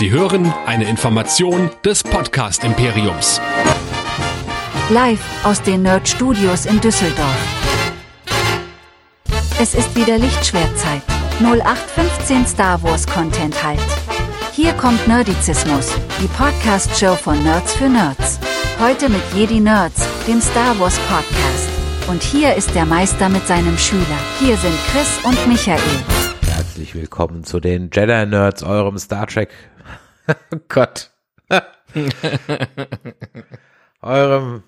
Sie hören eine Information des Podcast Imperiums. Live aus den Nerd Studios in Düsseldorf. Es ist wieder Lichtschwertzeit. 0815 Star Wars Content halt. Hier kommt Nerdizismus, die Podcast-Show von Nerds für Nerds. Heute mit Jedi Nerds, dem Star Wars Podcast. Und hier ist der Meister mit seinem Schüler. Hier sind Chris und Michael. Herzlich willkommen zu den Jedi Nerds, eurem Star Trek. oh Gott. eurem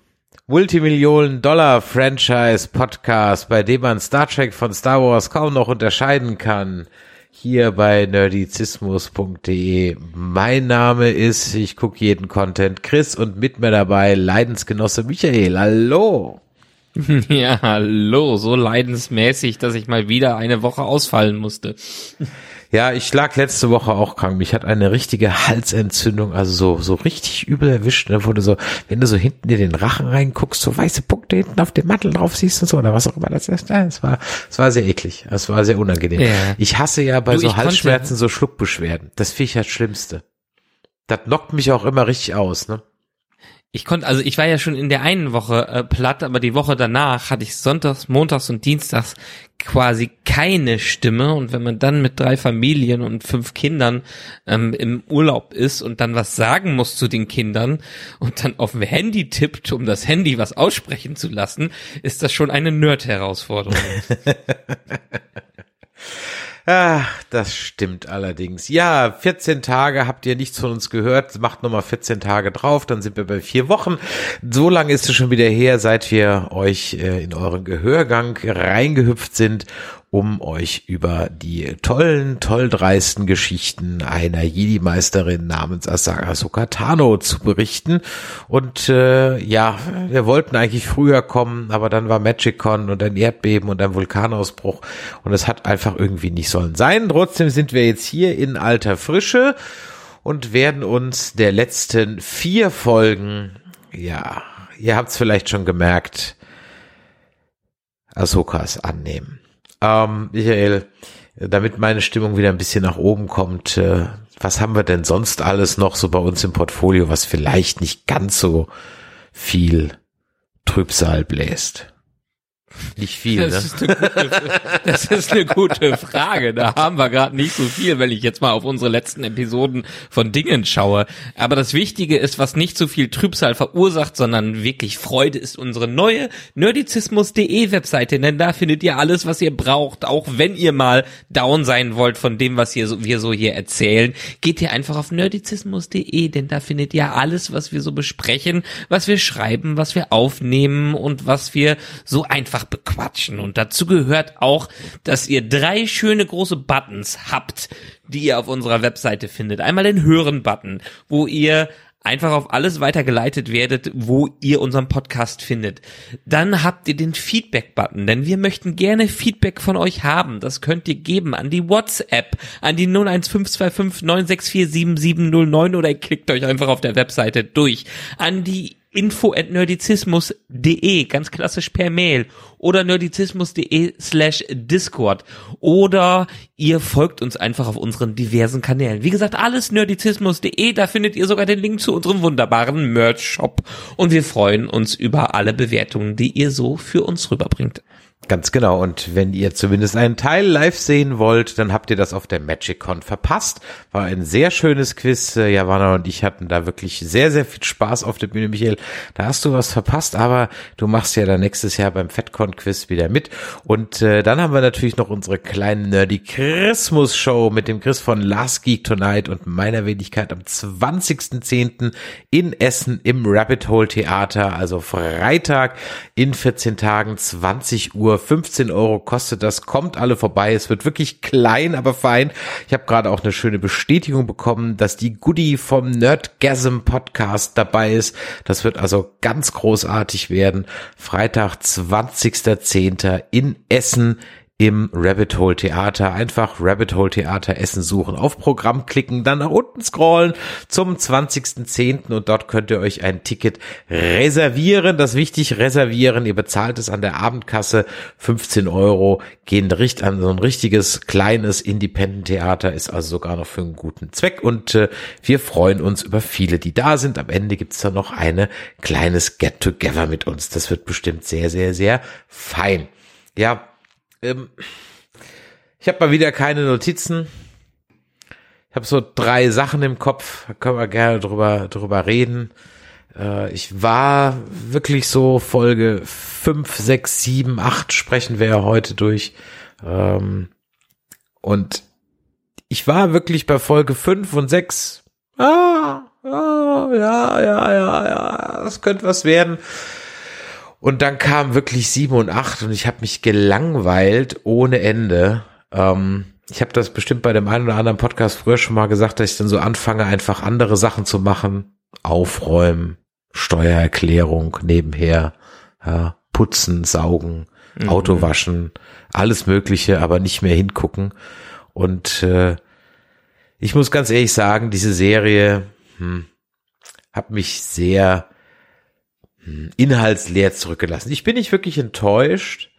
Multimillionen-Dollar-Franchise-Podcast, bei dem man Star Trek von Star Wars kaum noch unterscheiden kann. Hier bei nerdizismus.de. Mein Name ist, ich gucke jeden Content, Chris und mit mir dabei Leidensgenosse Michael. Hallo. Ja, hallo, so leidensmäßig, dass ich mal wieder eine Woche ausfallen musste. Ja, ich lag letzte Woche auch krank. Mich hat eine richtige Halsentzündung, also so, so richtig übel erwischt. Da wurde so, wenn du so hinten in den Rachen reinguckst, so weiße Punkte hinten auf dem Mantel drauf siehst und so, oder was auch immer das ist. Ja, es war, es war sehr eklig. Es war sehr unangenehm. Ja. Ich hasse ja bei du, so Halsschmerzen konnte, so Schluckbeschwerden. Das finde ich das Schlimmste. Das knockt mich auch immer richtig aus, ne? Ich konnte, also ich war ja schon in der einen Woche äh, platt, aber die Woche danach hatte ich sonntags, montags und dienstags quasi keine Stimme. Und wenn man dann mit drei Familien und fünf Kindern ähm, im Urlaub ist und dann was sagen muss zu den Kindern und dann auf dem Handy tippt, um das Handy was aussprechen zu lassen, ist das schon eine Nerd-Herausforderung. Ah, das stimmt allerdings. Ja, 14 Tage habt ihr nichts von uns gehört. Macht nochmal 14 Tage drauf, dann sind wir bei vier Wochen. So lange ist es schon wieder her, seit wir euch äh, in euren Gehörgang reingehüpft sind um euch über die tollen, toll dreisten Geschichten einer Jedi-Meisterin namens Ahsoka Tano zu berichten. Und äh, ja, wir wollten eigentlich früher kommen, aber dann war MagicCon und ein Erdbeben und ein Vulkanausbruch und es hat einfach irgendwie nicht sollen sein. Trotzdem sind wir jetzt hier in alter Frische und werden uns der letzten vier Folgen, ja, ihr habt es vielleicht schon gemerkt, Ahsokas annehmen. Ähm, Michael, damit meine Stimmung wieder ein bisschen nach oben kommt, äh, was haben wir denn sonst alles noch so bei uns im Portfolio, was vielleicht nicht ganz so viel Trübsal bläst? Nicht viel, das ne? Ist gute, das ist eine gute Frage. Da haben wir gerade nicht so viel, wenn ich jetzt mal auf unsere letzten Episoden von Dingen schaue. Aber das Wichtige ist, was nicht so viel Trübsal verursacht, sondern wirklich Freude, ist unsere neue nerdizismus.de Webseite. Denn da findet ihr alles, was ihr braucht. Auch wenn ihr mal down sein wollt von dem, was wir so, wir so hier erzählen, geht ihr einfach auf nerdizismus.de, denn da findet ihr alles, was wir so besprechen, was wir schreiben, was wir aufnehmen und was wir so einfach einfach bequatschen. Und dazu gehört auch, dass ihr drei schöne große Buttons habt, die ihr auf unserer Webseite findet. Einmal den Hören-Button, wo ihr einfach auf alles weitergeleitet werdet, wo ihr unseren Podcast findet. Dann habt ihr den Feedback-Button, denn wir möchten gerne Feedback von euch haben. Das könnt ihr geben an die WhatsApp, an die 01525 964 7709 oder ihr klickt euch einfach auf der Webseite durch. An die info at nerdizismus.de, ganz klassisch per Mail oder nerdizismus.de slash Discord oder ihr folgt uns einfach auf unseren diversen Kanälen. Wie gesagt, alles nerdizismus.de, da findet ihr sogar den Link zu unserem wunderbaren Merch-Shop und wir freuen uns über alle Bewertungen, die ihr so für uns rüberbringt. Ganz genau. Und wenn ihr zumindest einen Teil live sehen wollt, dann habt ihr das auf der MagicCon verpasst. War ein sehr schönes Quiz. Äh, Javana und ich hatten da wirklich sehr, sehr viel Spaß auf der Bühne. Michael, da hast du was verpasst, aber du machst ja dann nächstes Jahr beim FedCon-Quiz wieder mit. Und äh, dann haben wir natürlich noch unsere kleine Nerdy Christmas Show mit dem Chris von Last Geek Tonight und meiner Wenigkeit am 20.10. in Essen im Rabbit Hole Theater. Also Freitag in 14 Tagen, 20 Uhr. 15 Euro kostet das. Kommt alle vorbei. Es wird wirklich klein, aber fein. Ich habe gerade auch eine schöne Bestätigung bekommen, dass die Goodie vom Nerdgasm Podcast dabei ist. Das wird also ganz großartig werden. Freitag, 20.10. in Essen im Rabbit Hole Theater. Einfach Rabbit Hole Theater Essen suchen, auf Programm klicken, dann nach unten scrollen zum 20.10. und dort könnt ihr euch ein Ticket reservieren. Das wichtig, reservieren. Ihr bezahlt es an der Abendkasse 15 Euro, gehen richt an so ein richtiges kleines Independent Theater, ist also sogar noch für einen guten Zweck und äh, wir freuen uns über viele, die da sind. Am Ende gibt's da noch eine kleines Get-Together mit uns. Das wird bestimmt sehr, sehr, sehr fein. Ja, ähm, ich habe mal wieder keine Notizen. Ich habe so drei Sachen im Kopf, da können wir gerne drüber, drüber reden. Äh, ich war wirklich so Folge fünf, sechs, sieben, acht sprechen wir ja heute durch. Ähm, und ich war wirklich bei Folge fünf und sechs. Ah, ah, ja, ja, ja, ja, das könnte was werden. Und dann kam wirklich sieben und acht und ich habe mich gelangweilt ohne Ende. Ähm, ich habe das bestimmt bei dem einen oder anderen Podcast früher schon mal gesagt, dass ich dann so anfange, einfach andere Sachen zu machen. Aufräumen, Steuererklärung nebenher, ja, putzen, saugen, mhm. Auto waschen, alles Mögliche, aber nicht mehr hingucken. Und äh, ich muss ganz ehrlich sagen, diese Serie hm, hat mich sehr inhaltsleer zurückgelassen. Ich bin nicht wirklich enttäuscht,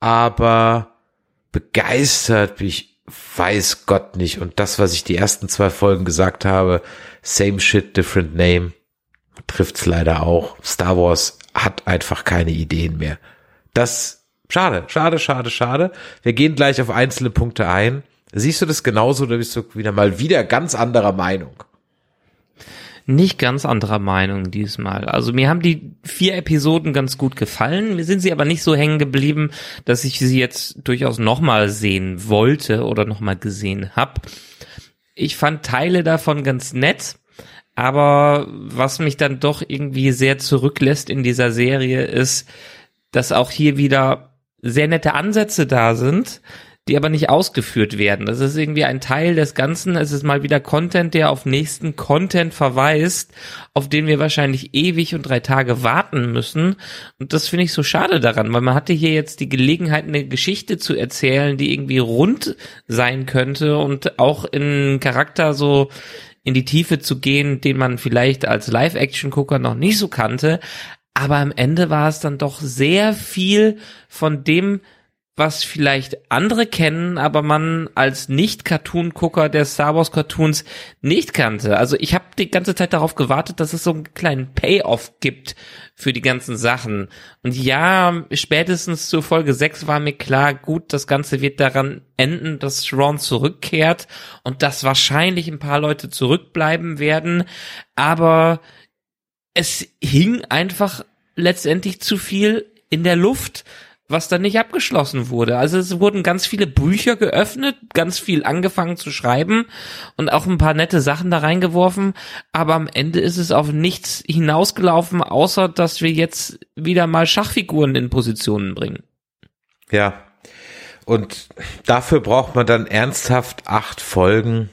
aber begeistert bin ich, weiß Gott nicht. Und das, was ich die ersten zwei Folgen gesagt habe, same shit, different name, trifft's leider auch. Star Wars hat einfach keine Ideen mehr. Das, schade, schade, schade, schade. Wir gehen gleich auf einzelne Punkte ein. Siehst du das genauso oder bist du wieder mal wieder ganz anderer Meinung? Nicht ganz anderer Meinung diesmal. Also mir haben die vier Episoden ganz gut gefallen. Mir sind sie aber nicht so hängen geblieben, dass ich sie jetzt durchaus nochmal sehen wollte oder nochmal gesehen habe. Ich fand Teile davon ganz nett. Aber was mich dann doch irgendwie sehr zurücklässt in dieser Serie ist, dass auch hier wieder sehr nette Ansätze da sind, die aber nicht ausgeführt werden. Das ist irgendwie ein Teil des Ganzen. Es ist mal wieder Content, der auf nächsten Content verweist, auf den wir wahrscheinlich ewig und drei Tage warten müssen. Und das finde ich so schade daran, weil man hatte hier jetzt die Gelegenheit, eine Geschichte zu erzählen, die irgendwie rund sein könnte und auch in Charakter so in die Tiefe zu gehen, den man vielleicht als Live-Action-Gucker noch nicht so kannte. Aber am Ende war es dann doch sehr viel von dem, was vielleicht andere kennen, aber man als Nicht-Cartoon-Gucker der Star Wars-Cartoons nicht kannte. Also ich habe die ganze Zeit darauf gewartet, dass es so einen kleinen Payoff gibt für die ganzen Sachen. Und ja, spätestens zur Folge 6 war mir klar, gut, das Ganze wird daran enden, dass Ron zurückkehrt und dass wahrscheinlich ein paar Leute zurückbleiben werden. Aber es hing einfach letztendlich zu viel in der Luft was dann nicht abgeschlossen wurde. Also es wurden ganz viele Bücher geöffnet, ganz viel angefangen zu schreiben und auch ein paar nette Sachen da reingeworfen, aber am Ende ist es auf nichts hinausgelaufen, außer dass wir jetzt wieder mal Schachfiguren in Positionen bringen. Ja. Und dafür braucht man dann ernsthaft acht Folgen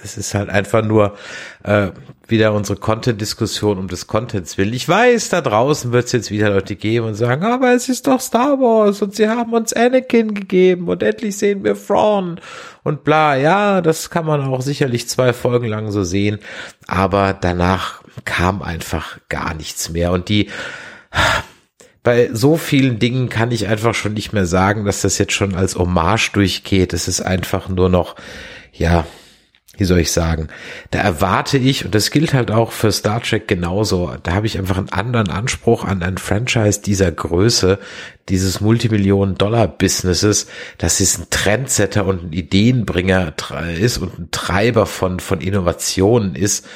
das ist halt einfach nur äh, wieder unsere Content-Diskussion um des Contents willen. Ich weiß, da draußen wird es jetzt wieder Leute geben und sagen, aber es ist doch Star Wars und sie haben uns Anakin gegeben und endlich sehen wir Thrawn und bla. Ja, das kann man auch sicherlich zwei Folgen lang so sehen, aber danach kam einfach gar nichts mehr und die bei so vielen Dingen kann ich einfach schon nicht mehr sagen, dass das jetzt schon als Hommage durchgeht. Es ist einfach nur noch, ja, wie soll ich sagen, da erwarte ich, und das gilt halt auch für Star Trek genauso, da habe ich einfach einen anderen Anspruch an ein Franchise dieser Größe, dieses Multimillionen-Dollar-Businesses, dass es ein Trendsetter und ein Ideenbringer ist und ein Treiber von, von Innovationen ist.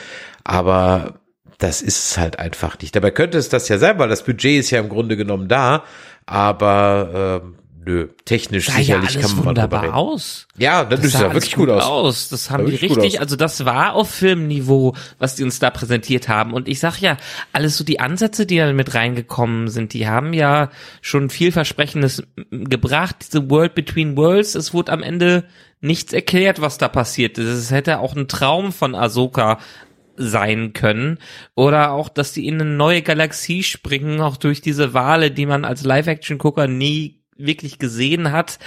Aber das ist es halt einfach nicht. Dabei könnte es das ja sein, weil das Budget ist ja im Grunde genommen da, aber ähm, nö, technisch sah sicherlich ja kann man wunderbar aus. Ja, das, das sah ja wirklich gut aus. aus. Das haben die richtig, also das war auf Filmniveau, was die uns da präsentiert haben. Und ich sag ja, alles so die Ansätze, die da mit reingekommen sind, die haben ja schon vielversprechendes gebracht. Diese World Between Worlds, es wurde am Ende nichts erklärt, was da passiert ist. Es hätte auch ein Traum von Ahsoka sein können oder auch, dass die in eine neue Galaxie springen, auch durch diese Wale, die man als Live-Action-Gucker nie wirklich gesehen hat,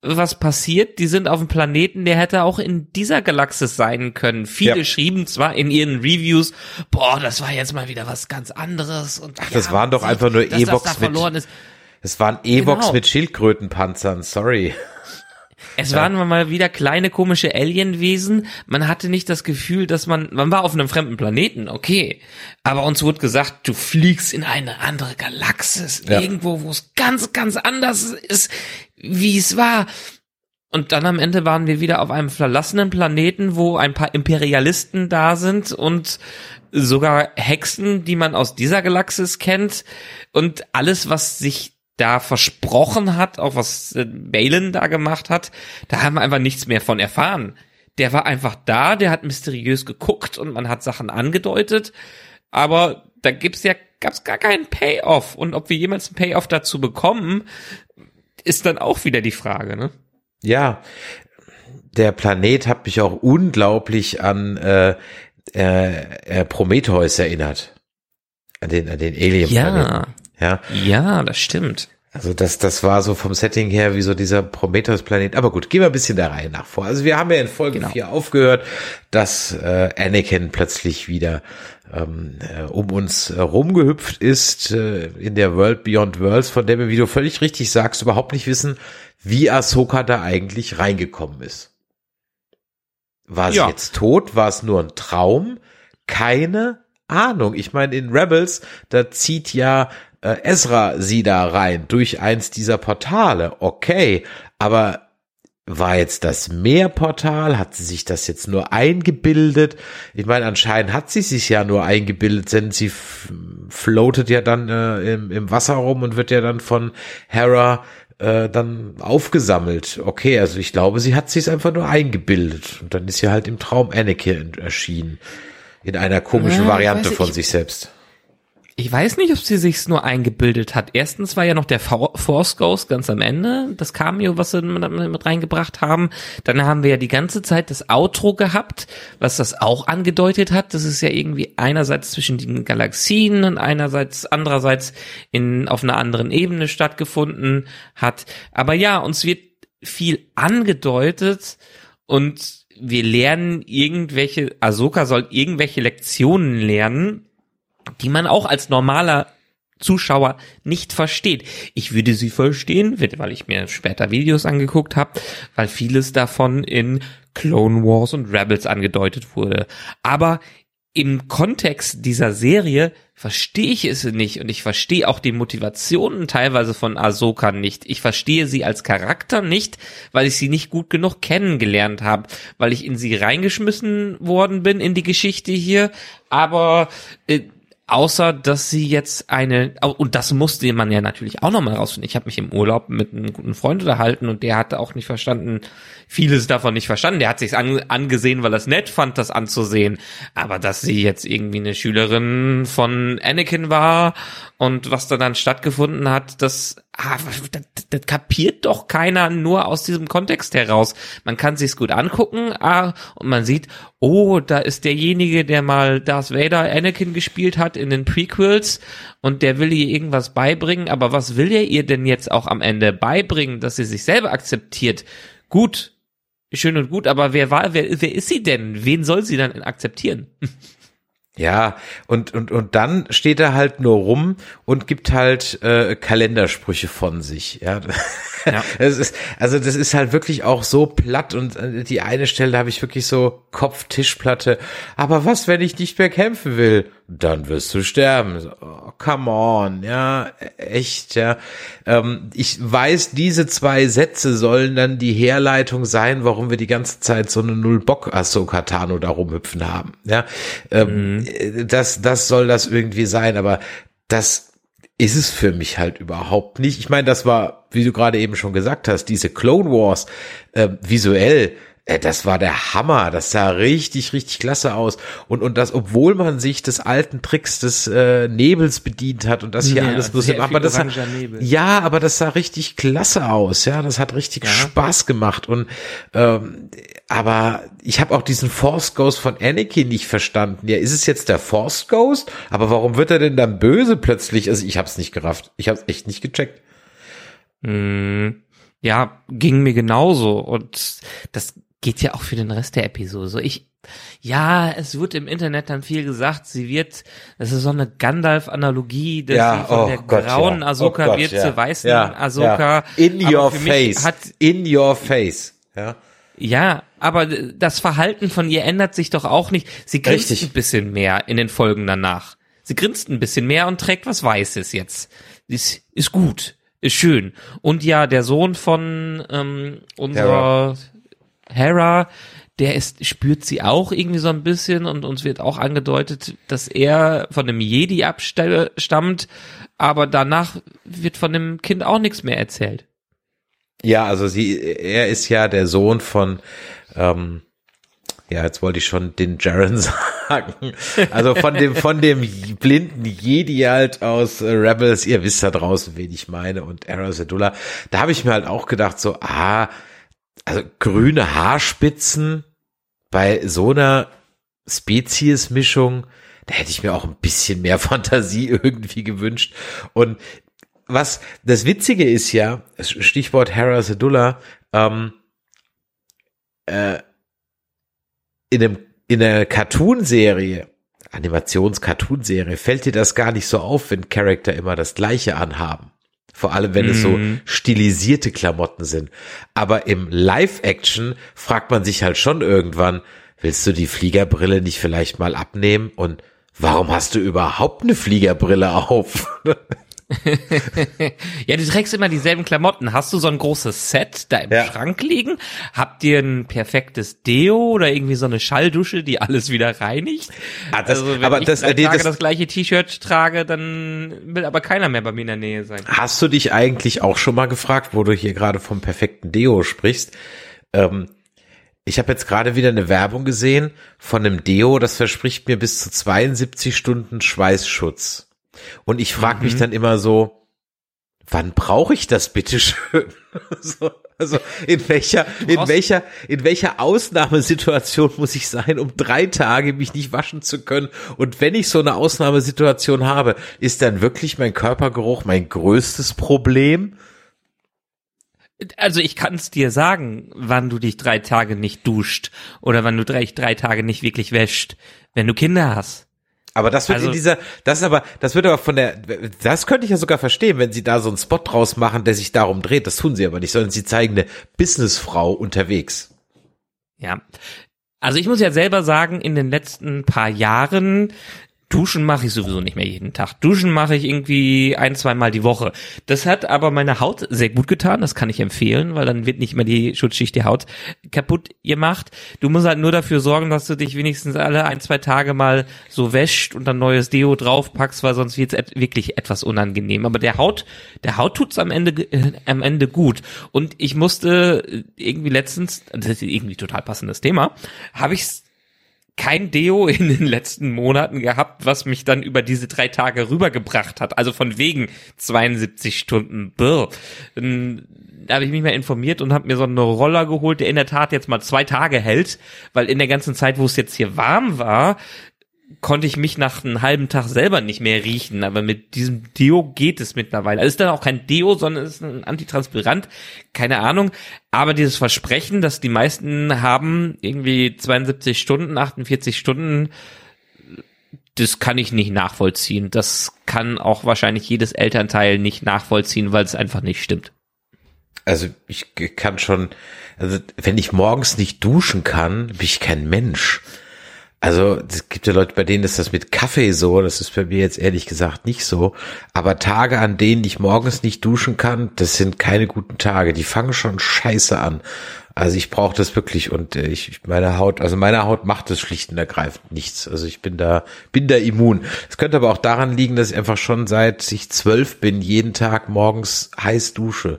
was passiert. Die sind auf einem Planeten, der hätte auch in dieser Galaxis sein können. Viele Ja. schrieben zwar in ihren Reviews, boah, das war jetzt mal wieder was ganz anderes. Und Ach, das waren doch einfach nur Ewoks das da mit- verloren ist. Es waren Evox Genau. mit Schildkrötenpanzern, sorry. Es waren mal wieder kleine komische Alienwesen. Man hatte nicht das Gefühl, dass man, man war auf einem fremden Planeten, okay. Aber uns wurde gesagt, du fliegst in eine andere Galaxis, Ja. irgendwo, wo es ganz, ganz anders ist, wie es war. Und dann am Ende waren wir wieder auf einem verlassenen Planeten, wo ein paar Imperialisten da sind und sogar Hexen, die man aus dieser Galaxis kennt. Und alles, was sich da versprochen hat, auch was äh, Balin da gemacht hat, da haben wir einfach nichts mehr von erfahren. Der war einfach da, der hat mysteriös geguckt und man hat Sachen angedeutet, aber da gibt's ja gab's gar keinen Payoff und ob wir jemals einen Payoff dazu bekommen, ist dann auch wieder die Frage, ne? Ja, der Planet hat mich auch unglaublich an äh, äh, äh, Prometheus erinnert. An den, an den Alien-Planeten. Ja, ja, das stimmt. also das, das war so vom Setting her wie so dieser Prometheus-Planet. Aber gut, gehen wir ein bisschen der Reihe nach vor. Also wir haben ja in Folge Genau. 4 aufgehört, dass äh, Anakin plötzlich wieder ähm, äh, um uns äh, rumgehüpft ist äh, in der World Beyond Worlds, von der wir, wie du völlig richtig sagst, überhaupt nicht wissen, wie Ahsoka da eigentlich reingekommen ist. War sie Ja. jetzt tot? War es nur ein Traum? Keine Ahnung. Ich meine, in Rebels, da zieht ja äh, Ezra sie da rein durch eins dieser Portale. Okay, aber war jetzt das Meerportal? Hat sie sich das jetzt nur eingebildet? Ich meine, anscheinend hat sie sich ja nur eingebildet, denn sie floatet ja dann äh, im, im Wasser rum und wird ja dann von Hera äh, dann aufgesammelt. Okay, also ich glaube, sie hat sich einfach nur eingebildet und dann ist sie halt im Traum Anakin erschienen. In einer komischen Ja, Variante weiß ich- von sich selbst. Ich weiß nicht, ob sie sich's nur eingebildet hat. Erstens war ja noch der For- Force Ghost ganz am Ende, das Cameo, was sie mit, mit reingebracht haben. Dann haben wir ja die ganze Zeit das Outro gehabt, was das auch angedeutet hat. Das ist ja irgendwie einerseits zwischen den Galaxien und einerseits andererseits in auf einer anderen Ebene stattgefunden hat. Aber ja, uns wird viel angedeutet und wir lernen irgendwelche, Ahsoka soll irgendwelche Lektionen lernen, die man auch als normaler Zuschauer nicht versteht. Ich würde sie verstehen, weil ich mir später Videos angeguckt habe, weil vieles davon in Clone Wars und Rebels angedeutet wurde. Aber im Kontext dieser Serie verstehe ich es nicht und ich verstehe auch die Motivationen teilweise von Ahsoka nicht. Ich verstehe sie als Charakter nicht, weil ich sie nicht gut genug kennengelernt habe, weil ich in sie reingeschmissen worden bin in die Geschichte hier, aber äh, außer dass sie jetzt eine und das musste man ja natürlich auch nochmal rausfinden. Ich habe mich im Urlaub mit einem guten Freund unterhalten und der hatte auch nicht verstanden, vieles davon nicht verstanden. Der hat sich an, angesehen, weil er es nett fand, das anzusehen. Aber dass sie jetzt irgendwie eine Schülerin von Anakin war und was da dann stattgefunden hat, das, ah, das, das kapiert doch keiner nur aus diesem Kontext heraus. Man kann sich's gut angucken ah, und man sieht, oh, da ist derjenige, der mal Darth Vader Anakin gespielt hat in den Prequels und der will ihr irgendwas beibringen, aber was will er ihr denn jetzt auch am Ende beibringen, dass sie sich selber akzeptiert? Gut, schön und gut, aber wer war, wer, wer ist sie denn? Wen soll sie dann akzeptieren? Ja, und, und, und dann steht er halt nur rum und gibt halt äh, Kalendersprüche von sich. Ja. Ja. Das ist, also das ist halt wirklich auch so platt und äh, die eine Stelle, habe ich wirklich so Kopf-Tischplatte. Aber was, wenn ich nicht mehr kämpfen will? Dann wirst du sterben. So, Oh, come on, ja, echt, ja. Ähm, ich weiß, diese zwei Sätze sollen dann die Herleitung sein, warum wir die ganze Zeit so eine Null-Bock Ahsoka Tano da rumhüpfen haben. Ja, ähm, äh, das, das soll das irgendwie sein, aber das ist es für mich halt überhaupt nicht. Ich meine, das war, wie du gerade eben schon gesagt hast, diese Clone Wars äh, visuell, das war der Hammer. Das sah richtig, richtig klasse aus. Und, und das, obwohl man sich des alten Tricks des äh, Nebels bedient hat und das hier Ja, alles bloß, sehr aber das sah, Nebel. ja, aber das sah richtig klasse aus. Ja, das hat richtig Spaß gemacht. Und ähm, aber ich habe auch diesen Force Ghost von Anakin nicht verstanden. Ja, ist es jetzt der Force Ghost? Aber warum wird er denn dann böse plötzlich? Also ich habe es nicht gerafft. Ich habe es echt nicht gecheckt. Mm, ja, ging mir genauso. Und das geht ja auch für den Rest der Episode. So ich, ja, es wird im Internet dann viel gesagt, sie wird, das ist so eine Gandalf-Analogie, dass Ja, sie von oh der Gott, grauen ja. Ahsoka Oh Gott, wird ja. zur weißen Ja, Ahsoka. ja. In Aber your face. Hat, In your face. Ja. ja, aber das Verhalten von ihr ändert sich doch auch nicht. Sie grinst Richtig. ein bisschen mehr in den Folgen danach. Sie grinst ein bisschen mehr und trägt was Weißes jetzt. Ist, ist gut, ist schön. Und ja, der Sohn von ähm, unserer Hera, der ist, spürt sie auch irgendwie so ein bisschen und uns wird auch angedeutet, dass er von einem Jedi abstammt, aber danach wird von dem Kind auch nichts mehr erzählt. Ja, also sie, er ist ja der Sohn von, ähm, ja, jetzt wollte ich schon den Jaren sagen. Also von dem, von dem blinden Jedi halt aus äh, Rebels, ihr wisst da draußen, wen ich meine, und Era Sedula. Da habe ich mir halt auch gedacht, so, ah, also grüne Haarspitzen bei so einer Speziesmischung, da hätte ich mir auch ein bisschen mehr Fantasie irgendwie gewünscht. Und was das Witzige ist ja, Stichwort Hera Sedullah, ähm, äh, in einem in einer Cartoon-Serie, Animations-Cartoon-Serie, fällt dir das gar nicht so auf, wenn Charakter immer das Gleiche anhaben. Vor allem, wenn es so Mhm. stilisierte Klamotten sind. Aber im Live-Action fragt man sich halt schon irgendwann, willst du die Fliegerbrille nicht vielleicht mal abnehmen? Und warum hast du überhaupt eine Fliegerbrille auf? Ja, du trägst immer dieselben Klamotten. Hast du so ein großes Set da im Ja. Schrank liegen? Habt ihr ein perfektes Deo oder irgendwie so eine Schalldusche, die alles wieder reinigt? Ah, das- also wenn aber ich das- drei äh, Tage das- das, gleiche T-Shirt trage, dann will aber keiner mehr bei mir in der Nähe sein. Hast du dich eigentlich auch schon mal gefragt, wo du hier gerade vom perfekten Deo sprichst? Ähm, ich habe jetzt gerade wieder eine Werbung gesehen von einem Deo, das verspricht mir bis zu 72 Stunden Schweißschutz. Und ich frage mich dann immer so, wann brauche ich das bitte schön? so, also in welcher, in welcher, in welcher Ausnahmesituation muss ich sein, um drei Tage mich nicht waschen zu können? Und wenn ich so eine Ausnahmesituation habe, ist dann wirklich mein Körpergeruch mein größtes Problem? Also ich kann es dir sagen, wann du dich drei Tage nicht duscht oder wann du drei, drei Tage nicht wirklich wäscht, wenn du Kinder hast. Aber das wird Also- in dieser, das ist aber, das wird aber von der, das könnte ich ja sogar verstehen, wenn sie da so einen Spot draus machen, der sich darum dreht. Das tun sie aber nicht, sondern sie zeigen eine Businessfrau unterwegs. Ja. Also ich muss ja selber sagen, in den letzten paar Jahren Duschen mache ich sowieso nicht mehr jeden Tag. Duschen mache ich irgendwie ein, zweimal die Woche. Das hat aber meine Haut sehr gut getan. Das kann ich empfehlen, weil dann wird nicht mehr die Schutzschicht der Haut kaputt gemacht. Du musst halt nur dafür sorgen, dass du dich wenigstens alle ein, zwei Tage mal so wäscht und dann neues Deo draufpackst, weil sonst wird es et wirklich etwas unangenehm. Aber der Haut, der Haut tut's am Ende, äh, am Ende gut. Und ich musste irgendwie letztens, das ist irgendwie total passendes Thema, habe ich kein Deo in den letzten Monaten gehabt, was mich dann über diese drei Tage rübergebracht hat. Also von wegen 72 Stunden. Brr. Dann habe ich mich mal informiert und habe mir so einen Roller geholt, der in der Tat jetzt mal zwei Tage hält, weil in der ganzen Zeit, wo es jetzt hier warm war, konnte ich mich nach einem halben Tag selber nicht mehr riechen, aber mit diesem Deo geht es mittlerweile. Also ist dann auch kein Deo, sondern es ist ein Antitranspirant, keine Ahnung. Aber dieses Versprechen, dass die meisten haben, irgendwie 72 Stunden, 48 Stunden, das kann ich nicht nachvollziehen. Das kann auch wahrscheinlich jedes Elternteil nicht nachvollziehen, weil es einfach nicht stimmt. Also ich kann schon, also wenn ich morgens nicht duschen kann, bin ich kein Mensch. Also es gibt ja Leute, bei denen ist das mit Kaffee so, das ist bei mir jetzt ehrlich gesagt nicht so. Aber Tage, an denen ich morgens nicht duschen kann, das sind keine guten Tage. Die fangen schon scheiße an. Also ich brauche das wirklich und äh, ich meine Haut, also meine Haut macht das schlicht und ergreifend nichts. Also ich bin da, bin da immun. Es könnte aber auch daran liegen, dass ich einfach schon seit ich zwölf bin, jeden Tag morgens heiß dusche.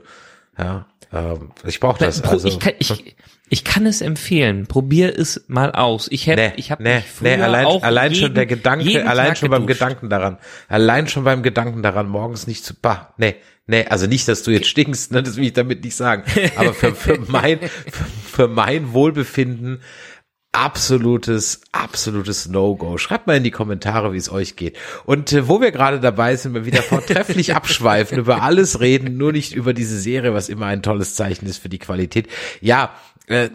Ja, ähm, ich brauche das. Also, ich, kann, ich, ich kann es empfehlen. Probier es mal aus. Ich habe Nee, ich hab nee, nee, allein, auch allein jeden, schon der Gedanke, allein Tag schon beim geduscht. Gedanken daran, allein schon beim Gedanken daran, morgens nicht zu, bah, nee, nee, also nicht, dass du jetzt stinkst, ne, das will ich damit nicht sagen, aber für, für mein, für, für mein Wohlbefinden, absolutes, absolutes No-Go. Schreibt mal in die Kommentare, wie es euch geht. Und äh, wo wir gerade dabei sind, wir wieder vortrefflich abschweifen, über alles reden, nur nicht über diese Serie, was immer ein tolles Zeichen ist für die Qualität. Ja, äh,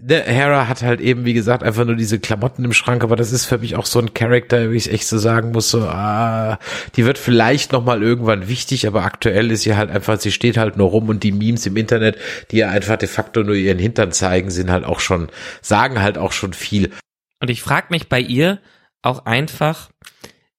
ne, Hera hat halt eben, wie gesagt, einfach nur diese Klamotten im Schrank, aber das ist für mich auch so ein Charakter, wie ich echt so sagen muss, so, ah, die wird vielleicht nochmal irgendwann wichtig, aber aktuell ist sie halt einfach, sie steht halt nur rum und die Memes im Internet, die ja einfach de facto nur ihren Hintern zeigen, sind halt auch schon, sagen halt auch schon viel. Und ich frage mich bei ihr auch einfach,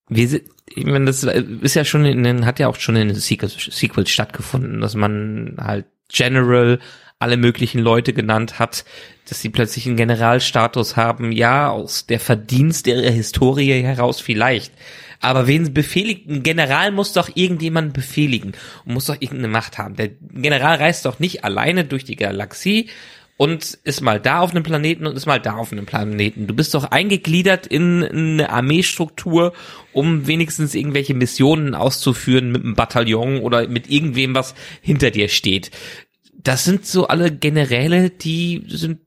wir sind, ich meine, das ist ja schon in den, hat ja auch schon in den Sequels, Sequels stattgefunden, dass man halt General alle möglichen Leute genannt hat, dass sie plötzlich einen Generalstatus haben, ja, aus der Verdienst ihrer Historie heraus vielleicht. Aber wen befehligt, ein General muss doch irgendjemanden befehligen und muss doch irgendeine Macht haben. Der General reist doch nicht alleine durch die Galaxie und ist mal da auf einem Planeten und ist mal da auf einem Planeten. Du bist doch eingegliedert in eine Armeestruktur, um wenigstens irgendwelche Missionen auszuführen mit einem Bataillon oder mit irgendwem, was hinter dir steht das sind so alle Generäle, die sind,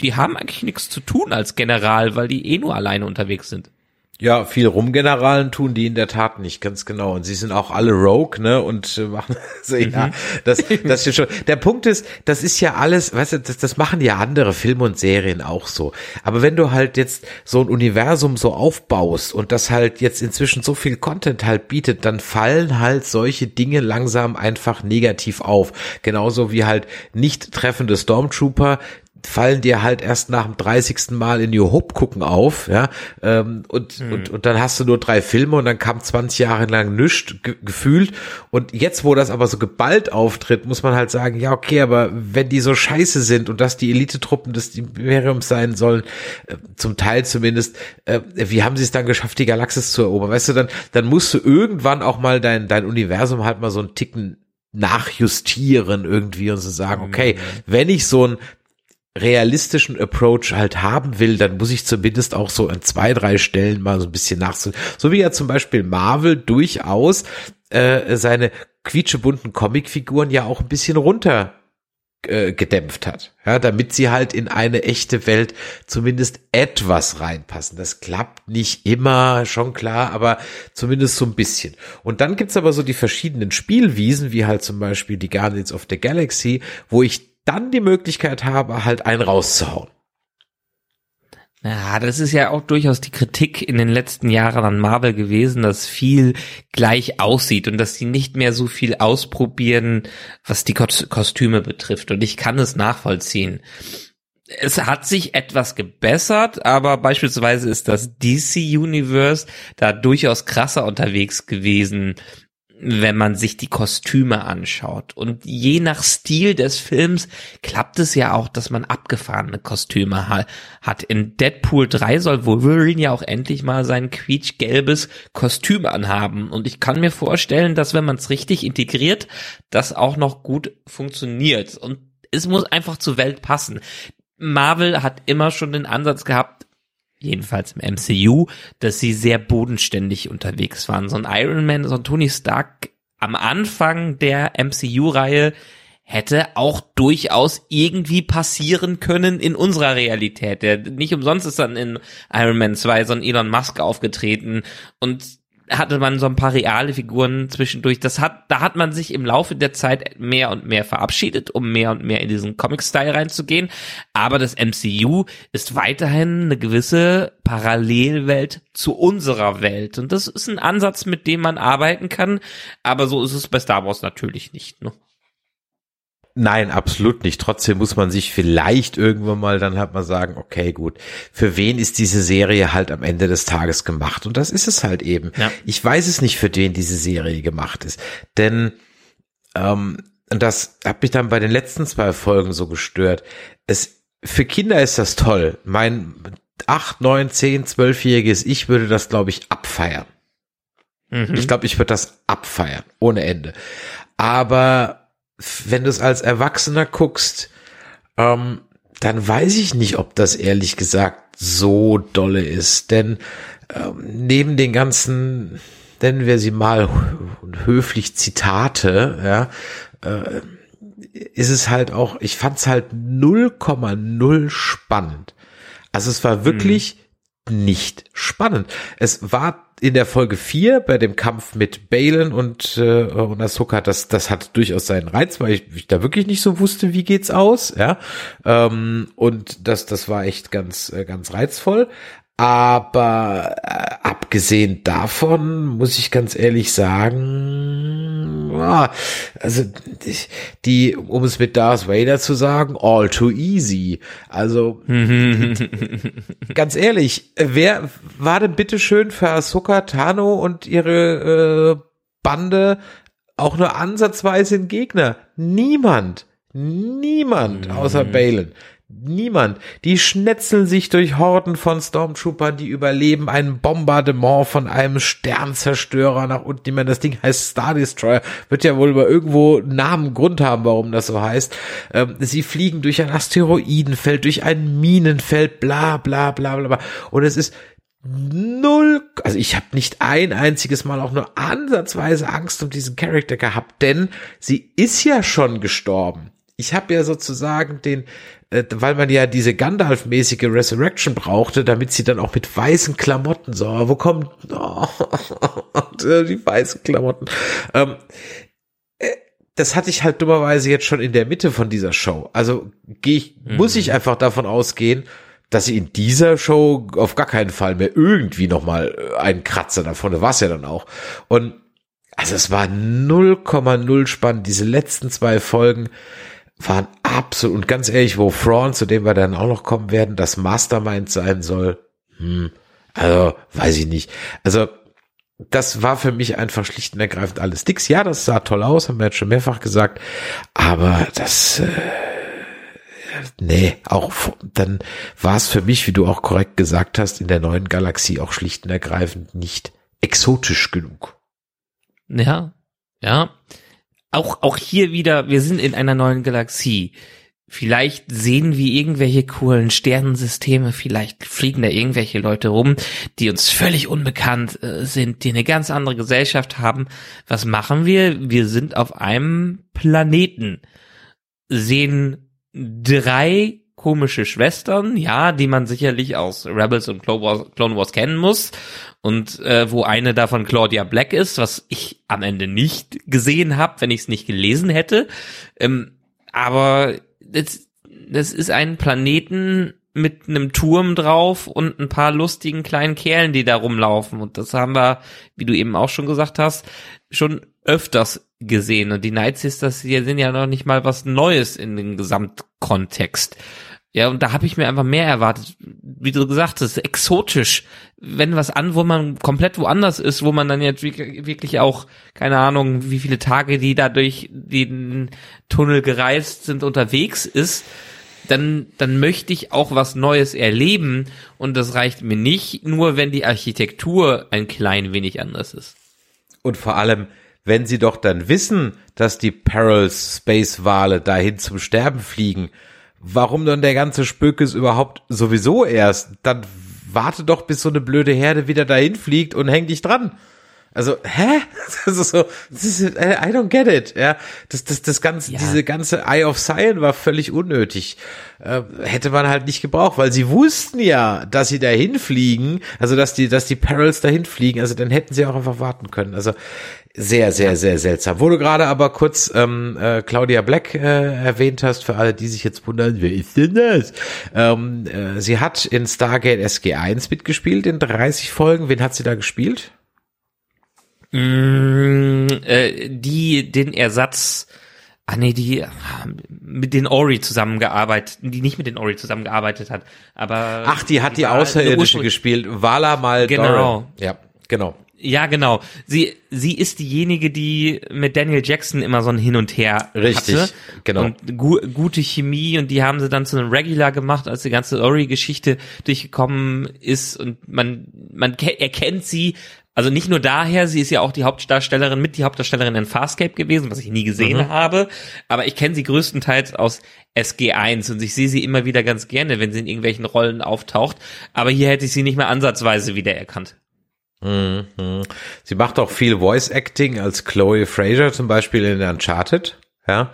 die haben eigentlich nichts zu tun als General, weil die eh nur alleine unterwegs sind. Ja, viel Rumgeneralen tun die in der Tat nicht, ganz genau. Und sie sind auch alle Rogue, ne? Und äh, machen so, ja, mhm. das, das ist schon. Der Punkt ist, das ist ja alles, weißt du, das, das machen ja andere Filme und Serien auch so. Aber wenn du halt jetzt so ein Universum so aufbaust und das halt jetzt inzwischen so viel Content halt bietet, dann fallen halt solche Dinge langsam einfach negativ auf. Genauso wie halt nicht treffende Stormtrooper, fallen dir halt erst nach dem 30. Mal in New Hope gucken auf, ja, ähm, und, hm. und, und dann hast du nur drei Filme und dann kam 20 Jahre lang nichts ge gefühlt und jetzt, wo das aber so geballt auftritt, muss man halt sagen, ja, okay, aber wenn die so scheiße sind und dass die Elitetruppen des Imperiums sein sollen, äh, zum Teil zumindest, äh, wie haben sie es dann geschafft, die Galaxis zu erobern, weißt du, dann, dann musst du irgendwann auch mal dein, dein Universum halt mal so einen Ticken nachjustieren irgendwie und so sagen, okay, mhm. wenn ich so ein realistischen Approach halt haben will, dann muss ich zumindest auch so an zwei, drei Stellen mal so ein bisschen nachsehen. So wie ja zum Beispiel Marvel durchaus äh, seine quietschebunten Comicfiguren ja auch ein bisschen runter äh, gedämpft hat, ja, damit sie halt in eine echte Welt zumindest etwas reinpassen. Das klappt nicht immer, schon klar, aber zumindest so ein bisschen. Und dann gibt's aber so die verschiedenen Spielwiesen, wie halt zum Beispiel die Guardians of the Galaxy, wo ich dann die Möglichkeit habe, halt einen rauszuhauen. Ja, das ist ja auch durchaus die Kritik in den letzten Jahren an Marvel gewesen, dass viel gleich aussieht und dass sie nicht mehr so viel ausprobieren, was die Kostüme betrifft. Und ich kann es nachvollziehen. Es hat sich etwas gebessert, aber beispielsweise ist das DC Universe da durchaus krasser unterwegs gewesen wenn man sich die Kostüme anschaut. Und je nach Stil des Films klappt es ja auch, dass man abgefahrene Kostüme hat. In Deadpool 3 soll Wolverine ja auch endlich mal sein quietschgelbes Kostüm anhaben. Und ich kann mir vorstellen, dass wenn man es richtig integriert, das auch noch gut funktioniert. Und es muss einfach zur Welt passen. Marvel hat immer schon den Ansatz gehabt, jedenfalls im MCU, dass sie sehr bodenständig unterwegs waren. So ein Iron Man, so ein Tony Stark am Anfang der MCU-Reihe hätte auch durchaus irgendwie passieren können in unserer Realität. Der nicht umsonst ist dann in Iron Man 2 so ein Elon Musk aufgetreten und hatte man so ein paar reale Figuren zwischendurch. Das hat, da hat man sich im Laufe der Zeit mehr und mehr verabschiedet, um mehr und mehr in diesen Comic-Style reinzugehen. Aber das MCU ist weiterhin eine gewisse Parallelwelt zu unserer Welt. Und das ist ein Ansatz, mit dem man arbeiten kann. Aber so ist es bei Star Wars natürlich nicht. Ne? Nein, absolut nicht. Trotzdem muss man sich vielleicht irgendwann mal dann halt mal sagen, okay, gut, für wen ist diese Serie halt am Ende des Tages gemacht? Und das ist es halt eben. Ja. Ich weiß es nicht, für wen diese Serie gemacht ist. Denn ähm, das hat mich dann bei den letzten zwei Folgen so gestört. Es für Kinder ist das toll. Mein acht, neun, zehn, zwölfjähriges Ich würde das, glaube ich, abfeiern. Mhm. Ich glaube, ich würde das abfeiern, ohne Ende. Aber wenn du es als Erwachsener guckst, ähm, dann weiß ich nicht, ob das ehrlich gesagt so dolle ist. Denn ähm, neben den ganzen, nennen wir sie mal höflich Zitate, ja, äh, ist es halt auch, ich fand es halt 0,0 spannend Also es war wirklich mhm. Nicht spannend. Es war in der Folge 4 bei dem Kampf mit Balen und, äh, und Ahsoka, das, das hat durchaus seinen Reiz, weil ich, ich da wirklich nicht so wusste, wie geht's aus, ja. Ähm, und das, das war echt ganz, äh, ganz reizvoll. Aber äh, abgesehen davon muss ich ganz ehrlich sagen, ja, also die, um es mit Darth Vader zu sagen, all too easy. Also ganz ehrlich, wer war denn bitte schön für Ahsoka Tano und ihre äh, Bande auch nur ansatzweise ein Gegner? Niemand. Niemand außer mhm. Balen. Niemand. Die schnetzeln sich durch Horden von Stormtroopern, die überleben ein Bombardement von einem Sternzerstörer nach unten. Ich meine, das Ding heißt Star Destroyer. Wird ja wohl über irgendwo Namen Grund haben, warum das so heißt. Ähm, sie fliegen durch ein Asteroidenfeld, durch ein Minenfeld, bla bla bla bla bla. Und es ist null, also ich habe nicht ein einziges Mal auch nur ansatzweise Angst um diesen Charakter gehabt, denn sie ist ja schon gestorben. Ich habe ja sozusagen den äh, weil man ja diese Gandalf-mäßige Resurrection brauchte, damit sie dann auch mit weißen Klamotten so, wo kommen oh, die weißen Klamotten? Ähm, äh, das hatte ich halt dummerweise jetzt schon in der Mitte von dieser Show. Also gehe ich, mhm. muss ich einfach davon ausgehen, dass sie in dieser Show auf gar keinen Fall mehr irgendwie nochmal äh, einen Kratzer davon, war es ja dann auch. Und also es war 0,0 spannend, diese letzten zwei Folgen waren absolut, und ganz ehrlich, wo Fraun, zu dem wir dann auch noch kommen werden, das Mastermind sein soll, hm, also, weiß ich nicht. Also, das war für mich einfach schlicht und ergreifend alles Dix. Ja, das sah toll aus, haben wir jetzt schon mehrfach gesagt, aber das, äh, nee, auch dann war es für mich, wie du auch korrekt gesagt hast, in der neuen Galaxie auch schlicht und ergreifend nicht exotisch genug. Ja, ja auch, auch hier wieder, wir sind in einer neuen Galaxie. Vielleicht sehen wir irgendwelche coolen Sternensysteme, vielleicht fliegen da irgendwelche Leute rum, die uns völlig unbekannt äh, sind, die eine ganz andere Gesellschaft haben. Was machen wir? Wir sind auf einem Planeten, sehen drei komische Schwestern, ja, die man sicherlich aus Rebels und Clone Wars, kennen muss und äh, wo eine davon Claudia Black ist, was ich am Ende nicht gesehen habe, wenn ich es nicht gelesen hätte. Ähm, aber das, das ist ein Planeten mit einem Turm drauf und ein paar lustigen kleinen Kerlen, die da rumlaufen. Und das haben wir, wie du eben auch schon gesagt hast, schon öfters gesehen. Und die Night Sisters hier sind ja noch nicht mal was Neues in dem Gesamtkontext. Ja, und da habe ich mir einfach mehr erwartet. Wie du gesagt hast, exotisch. Wenn was an, wo man komplett woanders ist, wo man dann jetzt wirklich auch, keine Ahnung, wie viele Tage die da durch den Tunnel gereist sind, unterwegs ist, dann, dann möchte ich auch was Neues erleben. Und das reicht mir nicht, nur wenn die Architektur ein klein wenig anders ist. Und vor allem, wenn sie doch dann wissen, dass die Perils Space Wale dahin zum Sterben fliegen, warum dann der ganze Spökes überhaupt sowieso erst? Dann warte doch, bis so eine blöde Herde wieder dahin fliegt und häng dich dran. Also, hä? Das ist so, das ist, I don't get it, ja. Das, das, das ganze, ja. diese ganze Eye of Sion war völlig unnötig. Äh, hätte man halt nicht gebraucht, weil sie wussten ja, dass sie dahin fliegen, also dass die, dass die Perils dahin fliegen, also dann hätten sie auch einfach warten können. Also, sehr, sehr, sehr seltsam. Wo du gerade aber kurz ähm, äh, Claudia Black äh, erwähnt hast, für alle, die sich jetzt wundern, wer ist denn das? Ähm, äh, sie hat in Stargate SG1 mitgespielt in 30 Folgen. Wen hat sie da gespielt? Mm, äh, die den Ersatz Ah nee, die mit den Ori zusammengearbeitet, die nicht mit den Ori zusammengearbeitet hat, aber Ach, die hat die, die Außerirdische gespielt, Vala mal Genau. Ja, genau. Ja, genau. Sie sie ist diejenige, die mit Daniel Jackson immer so ein Hin und Her Richtig, hatte. genau. Und gu gute Chemie und die haben sie dann zu einem Regular gemacht, als die ganze Ori-Geschichte durchgekommen ist und man man erkennt sie also nicht nur daher, sie ist ja auch die Hauptdarstellerin, mit die Hauptdarstellerin in Farscape gewesen, was ich nie gesehen mhm. habe. Aber ich kenne sie größtenteils aus SG1 und ich sehe sie immer wieder ganz gerne, wenn sie in irgendwelchen Rollen auftaucht. Aber hier hätte ich sie nicht mehr ansatzweise wiedererkannt. Mhm. Sie macht auch viel Voice Acting als Chloe Fraser zum Beispiel in Uncharted. Ja,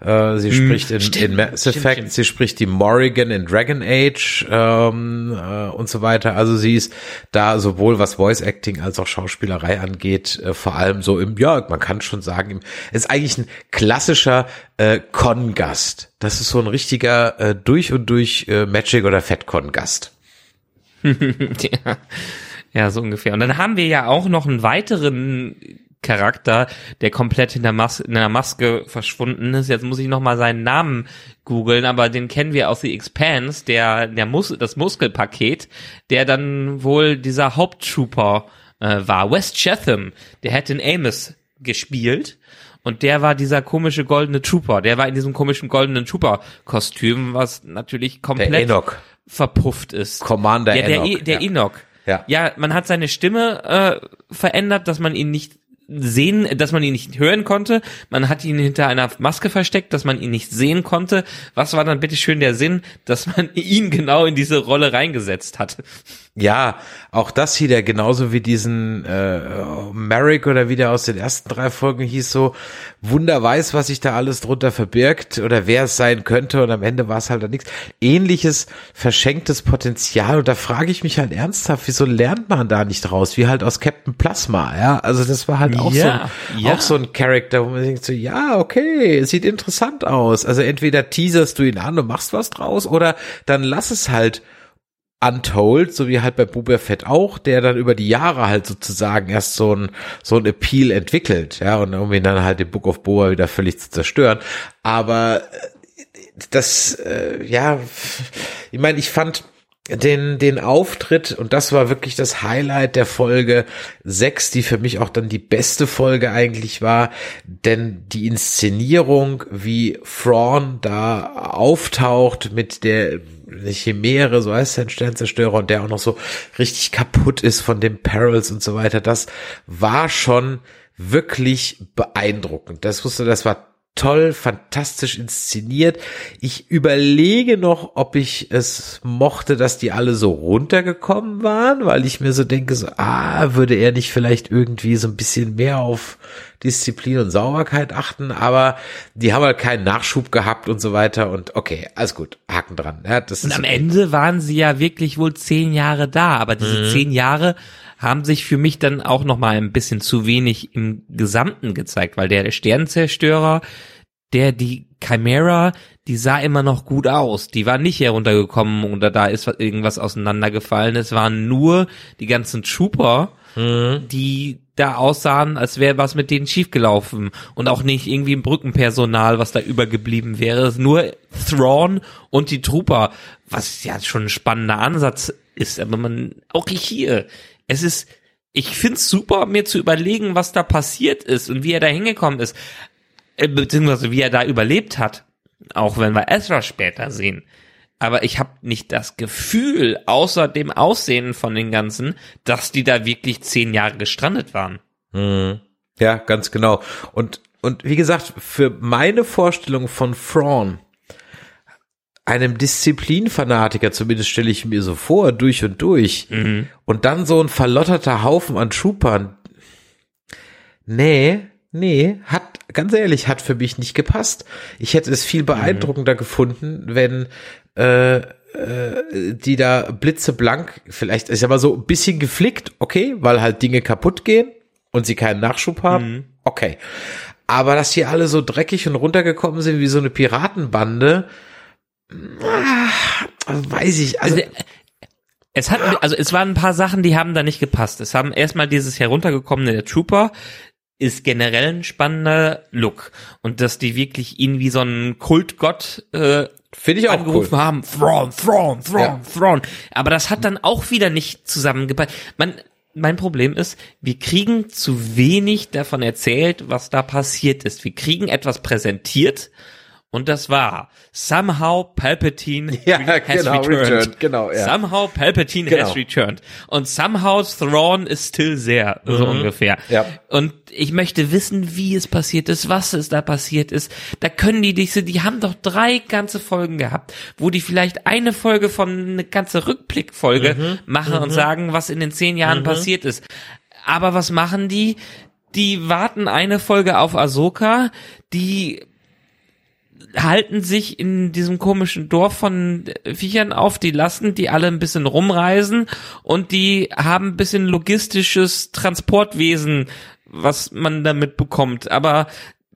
äh, sie spricht in, stimmt, in Mass Effect, stimmt. sie spricht die Morrigan in Dragon Age ähm, äh, und so weiter. Also sie ist da sowohl was Voice Acting als auch Schauspielerei angeht, äh, vor allem so im, ja, man kann schon sagen, im, ist eigentlich ein klassischer äh, Con-Gast. Das ist so ein richtiger äh, durch und durch äh, Magic oder FedCon-Gast. ja. ja, so ungefähr. Und dann haben wir ja auch noch einen weiteren Charakter, der komplett in der, Mas in der Maske verschwunden ist. Jetzt muss ich noch mal seinen Namen googeln, aber den kennen wir aus The Expanse, der, der Mus das Muskelpaket, der dann wohl dieser Haupttrooper äh, war. West Chatham, der hat in Amos gespielt. Und der war dieser komische goldene Trooper. Der war in diesem komischen goldenen Trooper-Kostüm, was natürlich komplett verpufft ist. Commander ja, der, Enoch, E- der ja. Enoch. Ja. Ja, man hat seine Stimme äh, verändert, dass man ihn nicht sehen, dass man ihn nicht hören konnte. Man hat ihn hinter einer Maske versteckt, dass man ihn nicht sehen konnte. Was war dann bitte schön der Sinn, dass man ihn genau in diese Rolle reingesetzt hat? Ja, auch das hier, der genauso wie diesen äh, Merrick oder wie der aus den ersten drei Folgen hieß, so Wunder weiß, was sich da alles drunter verbirgt oder wer es sein könnte und am Ende war es halt dann nichts. Ähnliches verschenktes Potenzial und da frage ich mich halt ernsthaft, wieso lernt man da nicht raus, wie halt aus Captain Plasma, ja, also das war halt auch, Ja, so, ein, ja. auch so ein Charakter, wo man denkt so, ja, okay, es sieht interessant aus, also entweder teaserst du ihn an und machst was draus oder dann lass es halt Untold, so wie halt bei Boba Fett auch, der dann über die Jahre halt sozusagen erst so ein, so ein Appeal entwickelt, ja, und um ihn dann halt den Book of Boba wieder völlig zu zerstören. Aber äh, das, äh, ja, ich meine, ich fand den, den Auftritt, und das war wirklich das Highlight der Folge 6, die für mich auch dann die beste Folge eigentlich war, denn die Inszenierung, wie Thrawn da auftaucht mit der Chimäre, so heißt sein Sternzerstörer, und der auch noch so richtig kaputt ist von den Perils und so weiter, das war schon wirklich beeindruckend. Das wusste, das war toll, fantastisch inszeniert. Ich überlege noch, ob ich es mochte, dass die alle so runtergekommen waren, weil ich mir so denke, so, ah, würde er nicht vielleicht irgendwie so ein bisschen mehr auf Disziplin und Sauberkeit achten, aber die haben halt keinen Nachschub gehabt und so weiter und okay, alles gut, Haken dran. Ja, das Und ist am okay. Ende waren sie ja wirklich wohl zehn Jahre da, aber diese zehn Jahre haben sich für mich dann auch noch mal ein bisschen zu wenig im Gesamten gezeigt, weil der Sternzerstörer, der die Chimera, die sah immer noch gut aus. Die war nicht heruntergekommen oder da ist was- irgendwas auseinandergefallen. Es waren nur die ganzen Trooper, die da aussahen, als wäre was mit denen schiefgelaufen und auch nicht irgendwie im Brückenpersonal, was da übergeblieben wäre. Nur Thrawn und die Trooper, was ja schon ein spannender Ansatz ist, aber man, auch hier, es ist, ich find's super, mir zu überlegen, was da passiert ist und wie er da hingekommen ist, äh, beziehungsweise wie er da überlebt hat, auch wenn wir Ezra später sehen. Aber ich habe nicht das Gefühl, außer dem Aussehen von den ganzen, dass die da wirklich zehn Jahre gestrandet waren. Ja, ganz genau. Und, und wie gesagt, für meine Vorstellung von Thrawn, einem Disziplinfanatiker, zumindest stelle ich mir so vor, durch und durch, und dann so ein verlotterter Haufen an Troopern, nee, nee, hat, ganz ehrlich, hat für mich nicht gepasst. Ich hätte es viel beeindruckender gefunden, wenn äh, äh, die da blitzeblank, vielleicht, ich sag mal so, ein bisschen geflickt, okay, weil halt Dinge kaputt gehen und sie keinen Nachschub haben, okay. Aber dass die alle so dreckig und runtergekommen sind wie so eine Piratenbande, ah, weiß ich, also, Also, es hat, also es waren ein paar Sachen, die haben da nicht gepasst. Es haben erstmal dieses heruntergekommene der Trooper ist generell ein spannender Look und dass die wirklich ihn wie so einen Kultgott äh, finde ich auch angerufen cool. haben, Thrawn, Thrawn, Thrawn, Ja. Thrawn. Aber das hat dann auch wieder nicht zusammengepasst. Man, mein Problem ist, wir kriegen zu wenig davon erzählt, was da passiert ist. Wir kriegen etwas präsentiert und das war somehow Palpatine Ja, has genau, returned. returned, genau, ja. Somehow Palpatine Genau. has returned. Und somehow Thrawn is still there, so ungefähr. Mhm. Ja. Und ich möchte wissen, wie es passiert ist, was es da passiert ist. Da können die diese, die haben doch drei ganze Folgen gehabt, wo die vielleicht eine Folge von eine ganze Rückblickfolge Mhm. machen und sagen, was in den zehn Jahren passiert ist. Aber was machen die? Die warten eine Folge auf Ahsoka, die halten sich in diesem komischen Dorf von Viechern auf, die lassen die alle ein bisschen rumreisen und die haben ein bisschen logistisches Transportwesen, was man damit bekommt. Aber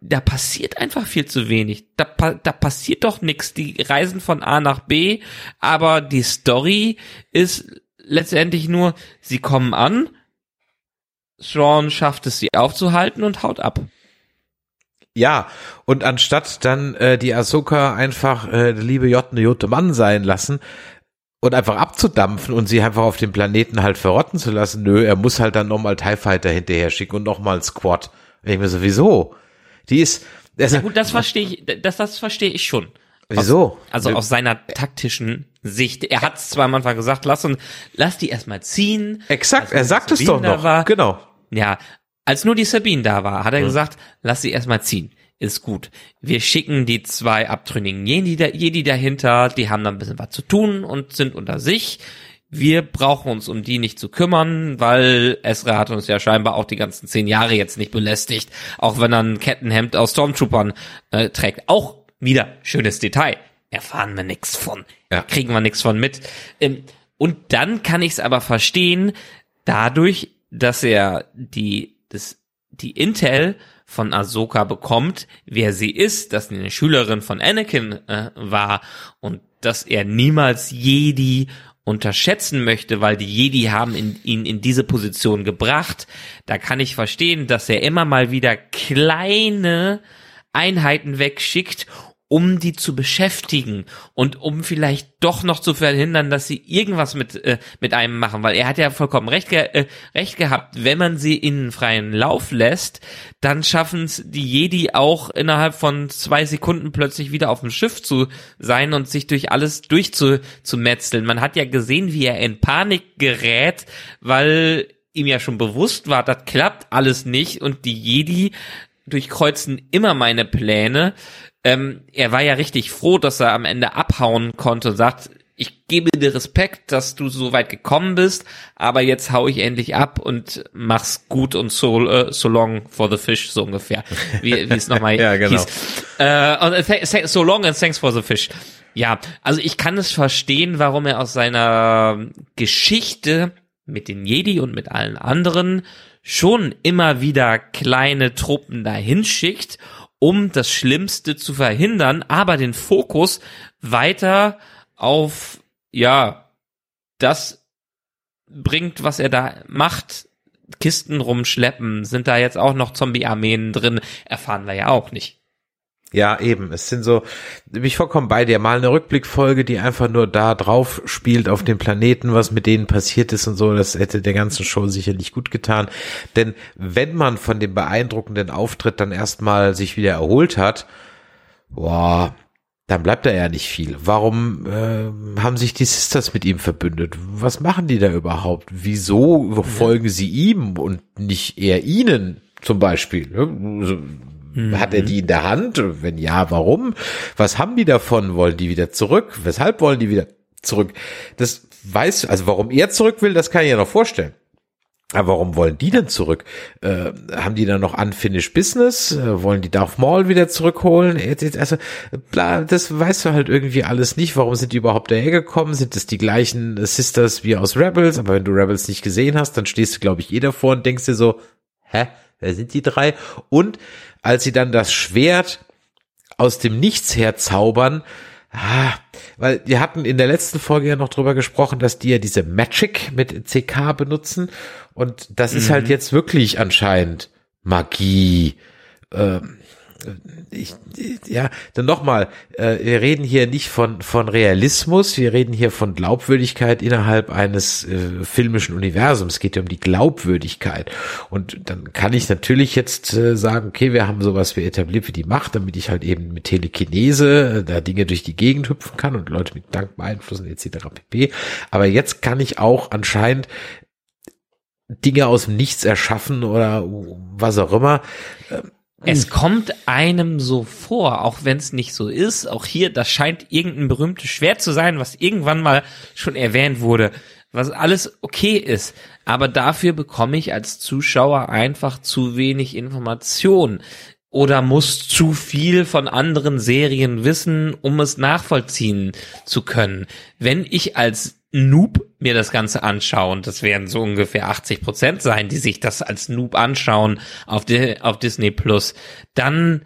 da passiert einfach viel zu wenig. Da, da passiert doch nichts. Die reisen von A nach B, aber die Story ist letztendlich nur, sie kommen an, Sean schafft es, sie aufzuhalten und haut ab. Ja, und anstatt dann äh, die Ahsoka einfach äh, liebe J eine Jote Mann sein lassen und einfach abzudampfen und sie einfach auf dem Planeten halt verrotten zu lassen, nö, er muss halt dann nochmal TIE Fighter hinterher schicken und nochmal Squad. Ich mir sowieso. Die ist. Das ja gut, das verstehe ich, das, das verstehe ich schon. Wieso? Aus, also aus seiner taktischen Sicht. Er hat es zwar am Anfang gesagt, lass und lass die erstmal ziehen. Exakt, er sagt es doch noch. War. Genau. Ja, als nur die Sabine da war, hat er mhm. gesagt, lass sie erstmal ziehen. Ist gut. Wir schicken die zwei abtrünnigen Jedi, Jedi dahinter, die haben da ein bisschen was zu tun und sind unter sich. Wir brauchen uns um die nicht zu kümmern, weil Esra hat uns ja scheinbar auch die ganzen zehn Jahre jetzt nicht belästigt, auch wenn er ein Kettenhemd aus Stormtroopern äh, trägt. Auch wieder schönes Detail. Erfahren wir nichts von. Ja. Kriegen wir nichts von mit. Ähm, und dann kann ich es aber verstehen, dadurch, dass er die, das, die Intel von Ahsoka bekommt, wer sie ist, dass sie eine Schülerin von Anakin äh, war und dass er niemals Jedi unterschätzen möchte, weil die Jedi haben in, ihn in diese Position gebracht. Da kann ich verstehen, dass er immer mal wieder kleine Einheiten wegschickt, um die zu beschäftigen und um vielleicht doch noch zu verhindern, dass sie irgendwas mit äh, mit einem machen, weil er hat ja vollkommen recht, ge äh, recht gehabt, wenn man sie in freien Lauf lässt, dann schaffen es die Jedi auch innerhalb von zwei Sekunden plötzlich wieder auf dem Schiff zu sein und sich durch alles durchzumetzeln. Man hat ja gesehen, wie er in Panik gerät, weil ihm ja schon bewusst war, das klappt alles nicht und die Jedi durchkreuzen immer meine Pläne ähm, er war ja richtig froh, dass er am Ende abhauen konnte und sagt, ich gebe dir Respekt, dass du so weit gekommen bist, aber jetzt hau ich endlich ab und mach's gut und so, uh, so long for the fish, so ungefähr, wie, wie es nochmal ja, genau. hieß. Äh, und so long and thanks for the fish. Ja, also ich kann es verstehen, warum er aus seiner Geschichte mit den Jedi und mit allen anderen schon immer wieder kleine Truppen dahin schickt um das Schlimmste zu verhindern, aber den Fokus weiter auf, ja, das bringt, was er da macht. Kisten rumschleppen, sind da jetzt auch noch Zombie-Armeen drin, erfahren wir ja auch nicht. Ja, eben. Es sind so, bin ich vollkommen bei dir. Mal eine Rückblickfolge, die einfach nur da drauf spielt auf dem Planeten, was mit denen passiert ist und so. Das hätte der ganzen Show sicherlich gut getan. Denn wenn man von dem beeindruckenden Auftritt dann erstmal sich wieder erholt hat, boah, dann bleibt da ja nicht viel. Warum äh, haben sich die Sisters mit ihm verbündet? Was machen die da überhaupt? Wieso folgen sie ihm und nicht eher ihnen zum Beispiel? Mhm. Hat er die in der Hand? Wenn ja, warum? Was haben die davon? Wollen die wieder zurück? Weshalb wollen die wieder zurück? Das weiß, also warum er zurück will, das kann ich ja noch vorstellen. Aber warum wollen die denn zurück? Äh, haben die dann noch unfinished Business? Äh, wollen die Darth Maul wieder zurückholen? Also, bla, das weißt du halt irgendwie alles nicht. Warum sind die überhaupt daher gekommen? Sind es die gleichen Sisters wie aus Rebels? Aber wenn du Rebels nicht gesehen hast, dann stehst du, glaube ich, eh davor und denkst dir so, hä? Wer sind die drei? Und als sie dann das Schwert aus dem Nichts herzaubern, ah, weil wir hatten in der letzten Folge ja noch drüber gesprochen, dass die ja diese Magic mit CK benutzen und das mhm. ist halt mhm. jetzt wirklich anscheinend Magie. Ähm, ich, ja, dann nochmal, äh, wir reden hier nicht von, von Realismus, wir reden hier von Glaubwürdigkeit innerhalb eines äh, filmischen Universums. Es geht ja um die Glaubwürdigkeit. Und dann kann ich natürlich jetzt äh, sagen, okay, wir haben sowas wie etabliert wie die Macht, damit ich halt eben mit Telekinese äh, da Dinge durch die Gegend hüpfen kann und Leute mit Dank beeinflussen etc. pp. Aber jetzt kann ich auch anscheinend Dinge aus dem Nichts erschaffen oder was auch immer. Ähm, es hm. kommt einem so vor, auch wenn es nicht so ist. Auch hier, das scheint irgendein berühmtes Schwert zu sein, was irgendwann mal schon erwähnt wurde, was alles okay ist. Aber dafür bekomme ich als Zuschauer einfach zu wenig Informationen. oder muss zu viel von anderen Serien wissen, um es nachvollziehen zu können. Wenn ich als Noob mir das Ganze anschaue, und das werden so ungefähr 80 Prozent sein, die sich das als Noob anschauen auf, die, auf Disney Plus, dann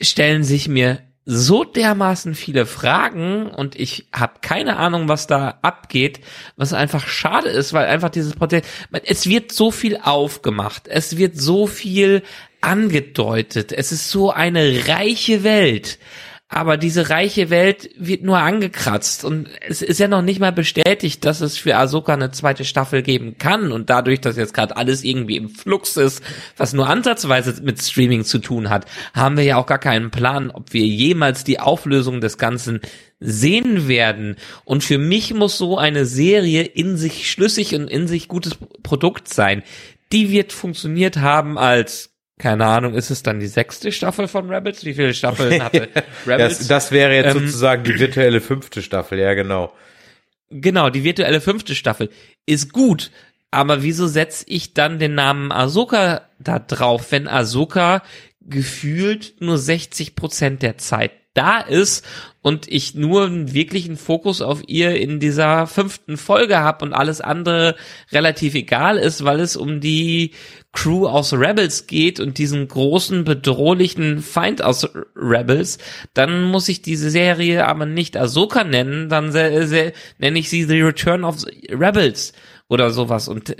stellen sich mir so dermaßen viele Fragen und ich habe keine Ahnung, was da abgeht, was einfach schade ist, weil einfach dieses Prozess, es wird so viel aufgemacht, es wird so viel angedeutet, es ist so eine reiche Welt aber diese reiche Welt wird nur angekratzt und es ist ja noch nicht mal bestätigt, dass es für Ahsoka eine zweite Staffel geben kann und dadurch, dass jetzt gerade alles irgendwie im Flux ist, was nur ansatzweise mit Streaming zu tun hat, haben wir ja auch gar keinen Plan, ob wir jemals die Auflösung des Ganzen sehen werden. Und für mich muss so eine Serie in sich schlüssig und in sich gutes Produkt sein. Die wird funktioniert haben als keine Ahnung, ist es dann die sechste Staffel von Rebels? Wie viele Staffeln hatte Rebels? das, das wäre jetzt ähm, sozusagen die virtuelle fünfte Staffel, ja genau. Genau, die virtuelle fünfte Staffel ist gut, aber wieso setze ich dann den Namen Ahsoka da drauf, wenn Ahsoka gefühlt nur 60 Prozent der Zeit da ist und ich nur einen wirklichen Fokus auf ihr in dieser fünften Folge habe und alles andere relativ egal ist, weil es um die Crew aus Rebels geht und diesen großen bedrohlichen Feind aus Rebels, dann muss ich diese Serie aber nicht Ahsoka nennen, dann nenne ich sie The Return of Rebels oder sowas und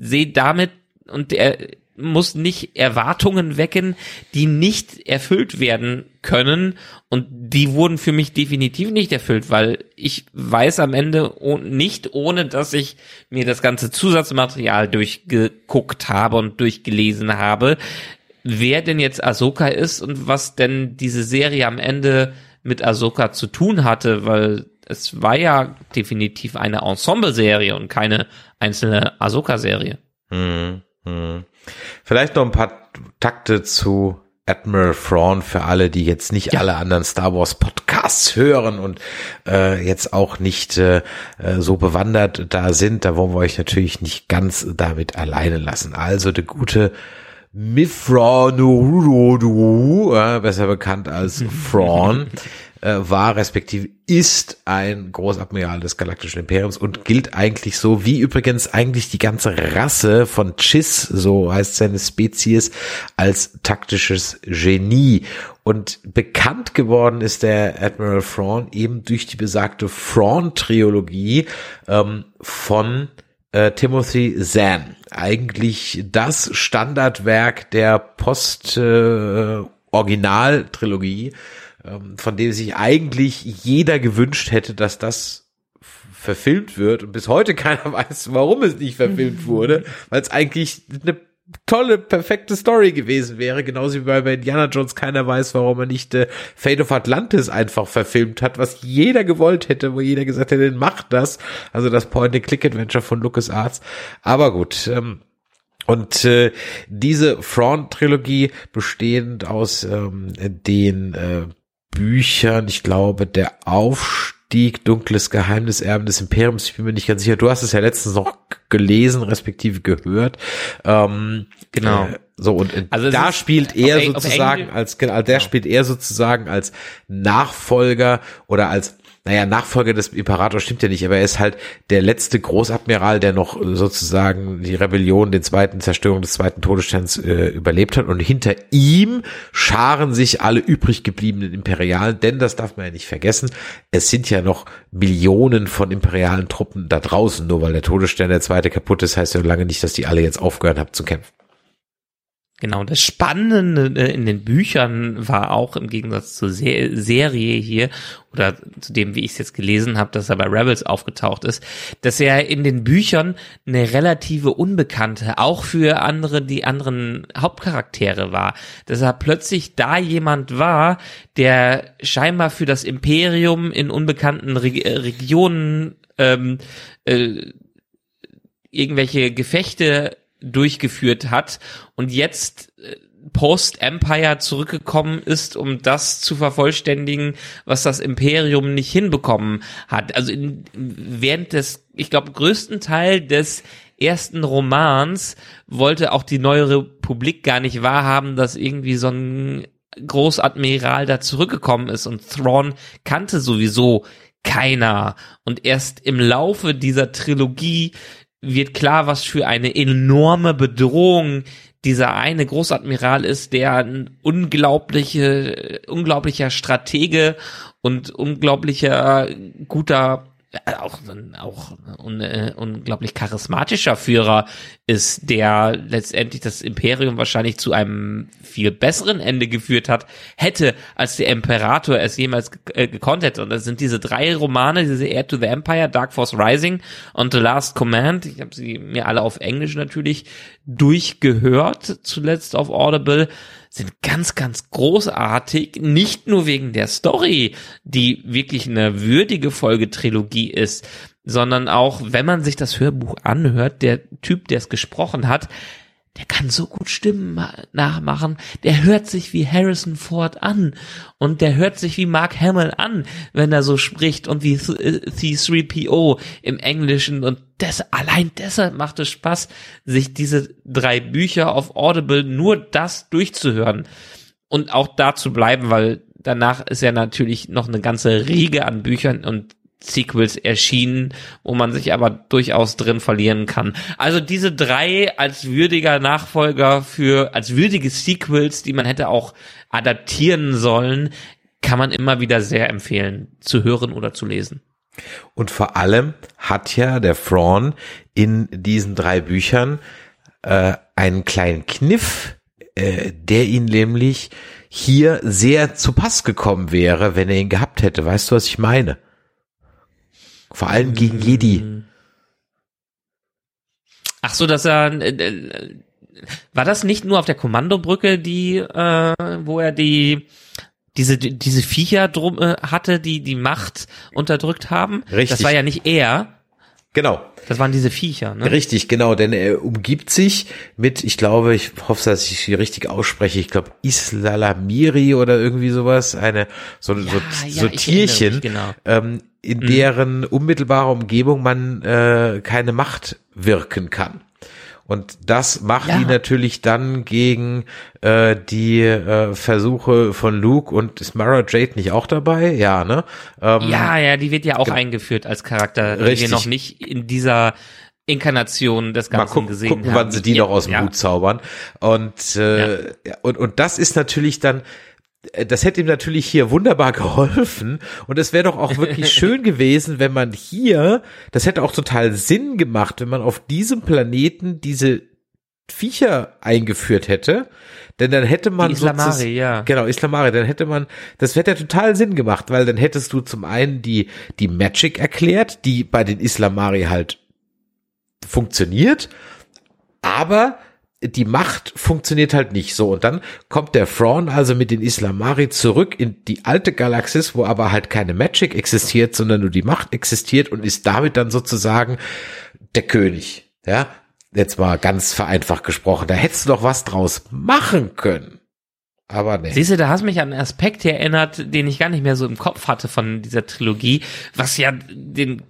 sehe damit und der muss nicht Erwartungen wecken, die nicht erfüllt werden können. Und die wurden für mich definitiv nicht erfüllt, weil ich weiß am Ende nicht, ohne dass ich mir das ganze Zusatzmaterial durchgeguckt habe und durchgelesen habe, wer denn jetzt Ahsoka ist und was denn diese Serie am Ende mit Ahsoka zu tun hatte, weil es war ja definitiv eine Ensemble-Serie und keine einzelne Ahsoka-Serie. Hm, hm. Vielleicht noch ein paar Takte zu Admiral Thrawn für alle, die jetzt nicht ja. alle anderen Star Wars Podcasts hören und äh, jetzt auch nicht äh, äh so bewandert da sind. Da wollen wir euch natürlich nicht ganz damit alleine lassen. Also der gute Mithra Nurudu, äh, besser bekannt als Thrawn, äh, war respektive ist ein Großadmiral des Galaktischen Imperiums und gilt eigentlich so, wie übrigens eigentlich die ganze Rasse von Chiss, so heißt seine Spezies, als taktisches Genie. Und bekannt geworden ist der Admiral Thrawn eben durch die besagte Thrawn-Trilogie ähm, von äh, Timothy Zahn. Eigentlich das Standardwerk der Post-Original-Trilogie. Äh, ähm, von dem sich eigentlich jeder gewünscht hätte, dass das verfilmt wird. Und bis heute keiner weiß, warum es nicht verfilmt wurde, weil es eigentlich eine tolle, perfekte Story gewesen wäre, genauso wie bei, Indiana Jones. Keiner weiß, warum er nicht äh, Fate of Atlantis einfach verfilmt hat, was jeder gewollt hätte, wo jeder gesagt hätte, macht das, also das Point-and-Click-Adventure von LucasArts, aber gut, ähm, und äh, diese Front-Trilogie bestehend aus ähm, den äh, Büchern, ich glaube, der Aufstieg, dunkles Geheimnis, Erben des Imperiums, ich bin mir nicht ganz sicher. Du hast es ja letztens noch gelesen, respektive gehört. Ähm, genau. Äh, so, und also da spielt er sozusagen als, genau, der spielt er sozusagen als Nachfolger oder als naja, Nachfolger des Imperators stimmt ja nicht, aber er ist halt der letzte Großadmiral, der noch sozusagen die Rebellion, den zweiten Zerstörung des zweiten Todessterns äh, überlebt hat. Und hinter ihm scharen sich alle übrig gebliebenen Imperialen, denn das darf man ja nicht vergessen, es sind ja noch Millionen von imperialen Truppen da draußen, nur weil der Todesstern der zweite kaputt ist, heißt ja lange nicht, dass die alle jetzt aufgehört haben zu kämpfen. Genau, das Spannende in den Büchern war auch im Gegensatz zur Serie hier oder zu dem, wie ich es jetzt gelesen habe, dass er bei Rebels aufgetaucht ist, dass er in den Büchern eine relative Unbekannte, auch für andere, die anderen Hauptcharaktere war. Dass er plötzlich da jemand war, der scheinbar für das Imperium in unbekannten Re Regionen ähm, äh, irgendwelche Gefechte durchgeführt hat und jetzt äh, Post-Empire zurückgekommen ist, um das zu vervollständigen, was das Imperium nicht hinbekommen hat. Also in, während des, ich glaube, größten Teil des ersten Romans wollte auch die neue Republik gar nicht wahrhaben, dass irgendwie so ein Großadmiral da zurückgekommen ist und Thrawn kannte sowieso keiner. Und erst im Laufe dieser Trilogie wird klar, was für eine enorme Bedrohung dieser eine Großadmiral ist, der ein unglaubliche, unglaublicher Stratege und unglaublicher guter auch auch un, äh, unglaublich charismatischer Führer ist, der letztendlich das Imperium wahrscheinlich zu einem viel besseren Ende geführt hat, hätte, als der Imperator es jemals äh, gekonnt hätte. Und das sind diese drei Romane, diese Air to the Empire, Dark Force Rising und The Last Command. Ich habe sie mir alle auf Englisch natürlich durchgehört, zuletzt auf Audible sind ganz, ganz großartig, nicht nur wegen der Story, die wirklich eine würdige Folgetrilogie ist, sondern auch, wenn man sich das Hörbuch anhört, der Typ, der es gesprochen hat, der kann so gut Stimmen nachmachen, der hört sich wie Harrison Ford an. Und der hört sich wie Mark Hamill an, wenn er so spricht und wie C3PO im Englischen. Und das, allein deshalb macht es Spaß, sich diese drei Bücher auf Audible nur das durchzuhören und auch da zu bleiben, weil danach ist ja natürlich noch eine ganze Riege an Büchern und Sequels erschienen, wo man sich aber durchaus drin verlieren kann. Also diese drei als würdiger Nachfolger für, als würdige Sequels, die man hätte auch adaptieren sollen, kann man immer wieder sehr empfehlen, zu hören oder zu lesen. Und vor allem hat ja der Thrawn in diesen drei Büchern äh, einen kleinen Kniff, äh, der ihn nämlich hier sehr zu Pass gekommen wäre, wenn er ihn gehabt hätte. Weißt du, was ich meine? Vor allem gegen Jedi. Ach so, dass er äh, äh, war das nicht nur auf der Kommandobrücke, die äh, wo er die diese diese Viecher drum äh, hatte, die die Macht unterdrückt haben? Richtig. Das war ja nicht er. Genau. Das waren diese Viecher, ne? Richtig, genau, denn er umgibt sich mit, ich glaube, ich hoffe, dass ich sie richtig ausspreche, ich glaube Islalamiri oder irgendwie sowas, eine so, ja, so, ja, so Tierchen, genau. ähm, in mhm. deren unmittelbarer Umgebung man äh, keine Macht wirken kann. Und das macht ja. die natürlich dann gegen äh, die äh, Versuche von Luke und ist Mara Jade nicht auch dabei? Ja, ne? Ähm, ja, ja, die wird ja auch eingeführt als Charakter, richtig. die wir noch nicht in dieser Inkarnation des Ganzen Mal guck, gesehen gucken, haben. wann sie die ja, noch aus dem ja. Hut zaubern. Und, äh, ja. und, und das ist natürlich dann äh, das hätte ihm natürlich hier wunderbar geholfen. Und es wäre doch auch wirklich schön gewesen, wenn man hier, das hätte auch total Sinn gemacht, wenn man auf diesem Planeten diese Viecher eingeführt hätte, denn dann hätte man Die Islamari, ja. Genau, Islamari, dann hätte man, das hätte ja total Sinn gemacht, weil dann hättest du zum einen die, die Magic erklärt, die bei den Islamari halt funktioniert, aber die Macht funktioniert halt nicht so. Und dann kommt der Thrawn also mit den Islamari zurück in die alte Galaxis, wo aber halt keine Magic existiert, sondern nur die Macht existiert und ist damit dann sozusagen der König. Ja, jetzt mal ganz vereinfacht gesprochen. Da hättest du doch was draus machen können. Aber nee. Siehst du, da hast mich an einen Aspekt erinnert, den ich gar nicht mehr so im Kopf hatte von dieser Trilogie, was ja den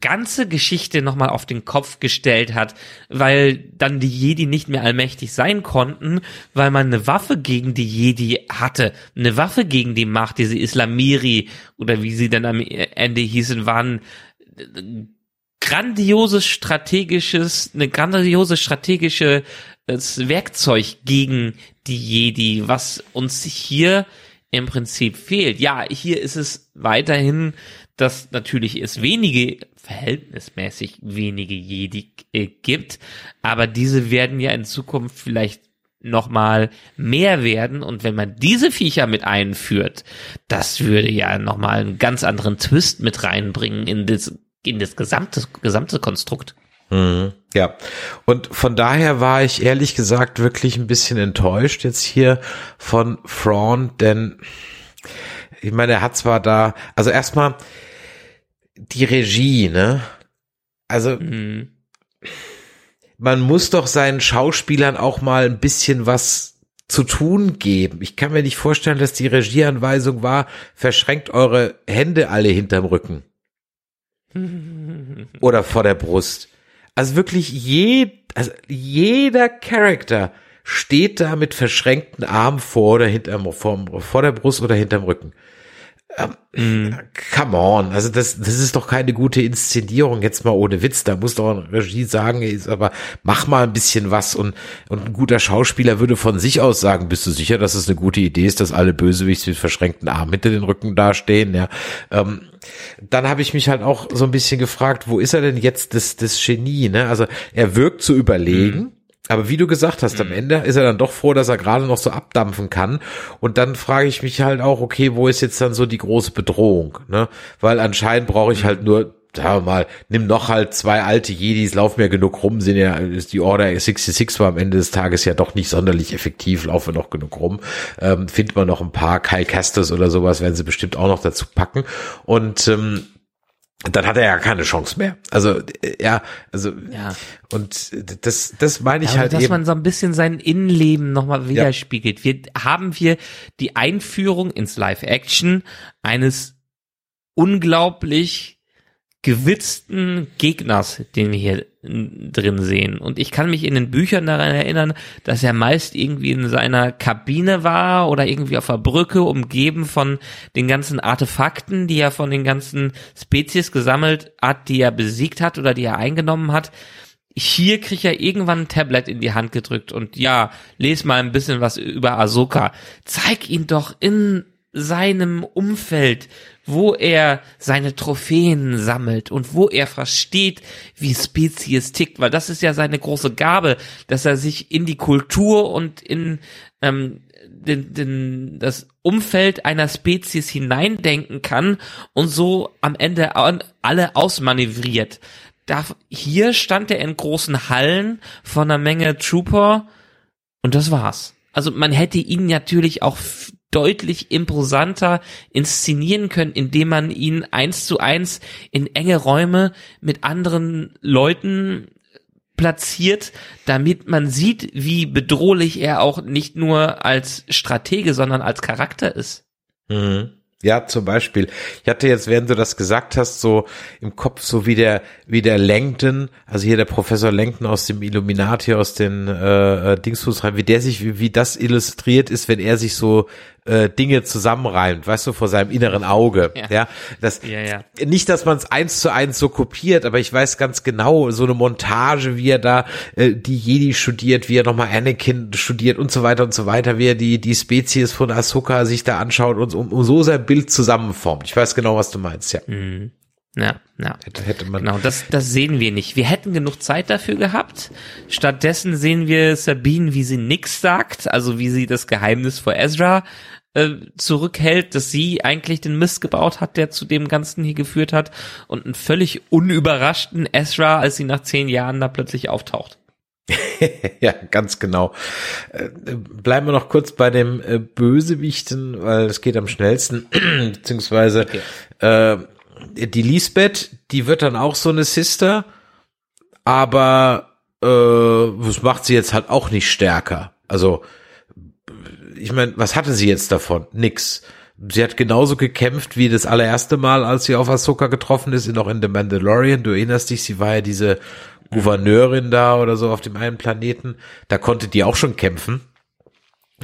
ganze Geschichte nochmal auf den Kopf gestellt hat, weil dann die Jedi nicht mehr allmächtig sein konnten, weil man eine Waffe gegen die Jedi hatte, eine Waffe gegen die Macht, diese Islamiri oder wie sie dann am Ende hießen, waren grandioses strategisches, eine grandiose strategische Werkzeug gegen die Jedi, was uns hier im Prinzip fehlt. Ja, hier ist es weiterhin dass natürlich es wenige, verhältnismäßig wenige Jedi äh, gibt, aber diese werden ja in Zukunft vielleicht nochmal mehr werden. Und wenn man diese Viecher mit einführt, das würde ja nochmal einen ganz anderen Twist mit reinbringen in das, in das gesamte, gesamte Konstrukt. Mhm, ja, und von daher war ich ehrlich gesagt wirklich ein bisschen enttäuscht jetzt hier von Thrawn, denn ich meine, er hat zwar da, also erstmal, die Regie, ne? Also mhm. man muss doch seinen Schauspielern auch mal ein bisschen was zu tun geben. Ich kann mir nicht vorstellen, dass die Regieanweisung war, verschränkt eure Hände alle hinterm Rücken. Oder vor der Brust. Also wirklich je, also jeder Charakter steht da mit verschränkten Armen vor oder hinterm, vor, vor der Brust oder hinterm Rücken. Ähm, Come on, also das, das ist doch keine gute Inszenierung, jetzt mal ohne Witz. Da muss doch ein Regie sagen, ist aber mach mal ein bisschen was und, und ein guter Schauspieler würde von sich aus sagen, bist du sicher, dass es eine gute Idee ist, dass alle Bösewichts mit verschränkten Armen hinter den Rücken dastehen, ja. Ähm, dann habe ich mich halt auch so ein bisschen gefragt, wo ist er denn jetzt das, das Genie, ne? Also er wirkt zu überlegen. Mhm aber wie du gesagt hast, am mhm. Ende ist er dann doch froh, dass er gerade noch so abdampfen kann. Und dann frage ich mich halt auch, okay, wo ist jetzt dann so die große Bedrohung? Ne? Weil anscheinend brauche ich halt mhm. nur sagen wir mal, nimm noch halt zwei alte Jedis, laufen ja genug rum, sind ja, ist die Order 66 war am Ende des Tages ja doch nicht sonderlich effektiv, laufen noch genug rum, ähm, findet man noch ein paar Kyle Casters oder sowas, werden sie bestimmt auch noch dazu packen und ähm, dann hat er ja keine Chance mehr. Also ja, also ja. und das das meine ich ja, halt dass eben. man so ein bisschen sein Innenleben nochmal widerspiegelt. Ja. Wir haben wir die Einführung ins Live Action eines unglaublich gewitzten Gegners, den wir hier drin sehen. Und ich kann mich in den Büchern daran erinnern, dass er meist irgendwie in seiner Kabine war oder irgendwie auf der Brücke, umgeben von den ganzen Artefakten, die er von den ganzen Spezies gesammelt hat, die er besiegt hat oder die er eingenommen hat. Hier kriegt er irgendwann ein Tablet in die Hand gedrückt und ja, les mal ein bisschen was über Ahsoka. Zeig ihn doch in seinem Umfeld, wo er seine Trophäen sammelt und wo er versteht, wie Spezies tickt, weil das ist ja seine große Gabe, dass er sich in die Kultur und in ähm, den, den, das Umfeld einer Spezies hineindenken kann und so am Ende alle ausmanövriert. Da, hier stand er in großen Hallen von einer Menge Trooper und das war's. Also man hätte ihn natürlich auch deutlich imposanter inszenieren können, indem man ihn eins zu eins in enge Räume mit anderen Leuten platziert, damit man sieht, wie bedrohlich er auch nicht nur als Stratege, sondern als Charakter ist. Mhm. Ja, zum Beispiel. Ich hatte jetzt, während du das gesagt hast, so im Kopf so wie der, wie der Langton, also hier der Professor Langton aus dem Illuminati, aus den äh, äh Dingsfuß rein, wie der sich, wie, wie das illustriert ist, wenn er sich so äh, Dinge zusammenreimt, weißt du, vor seinem inneren Auge. Ja, ja das ja, ja. nicht, dass man es eins zu eins so kopiert, aber ich weiß ganz genau, so eine Montage, wie er da äh, die Jedi studiert, wie er nochmal Anakin studiert und so weiter und so weiter, wie er die die Spezies von Ahsoka sich da anschaut und um, um so sein Bild zusammenformt. Ich weiß genau, was du meinst, ja. Mhm. Ja, ja. Hätte, hätte man. Genau, das, das sehen wir nicht. Wir hätten genug Zeit dafür gehabt. Stattdessen sehen wir Sabine, wie sie nix sagt, also wie sie das Geheimnis vor Ezra äh, zurückhält, dass sie eigentlich den Mist gebaut hat, der zu dem Ganzen hier geführt hat und einen völlig unüberraschten Ezra, als sie nach zehn Jahren da plötzlich auftaucht. ja, ganz genau. Äh, bleiben wir noch kurz bei dem äh, Bösewichten, weil es geht am schnellsten, beziehungsweise okay. äh, die Lisbeth, die wird dann auch so eine Sister, aber äh, das macht sie jetzt halt auch nicht stärker. Also ich meine, was hatte sie jetzt davon? Nix. Sie hat genauso gekämpft wie das allererste Mal, als sie auf Ahsoka getroffen ist, noch in The Mandalorian. Du erinnerst dich, sie war ja diese Gouverneurin da oder so auf dem einen Planeten. Da konnte die auch schon kämpfen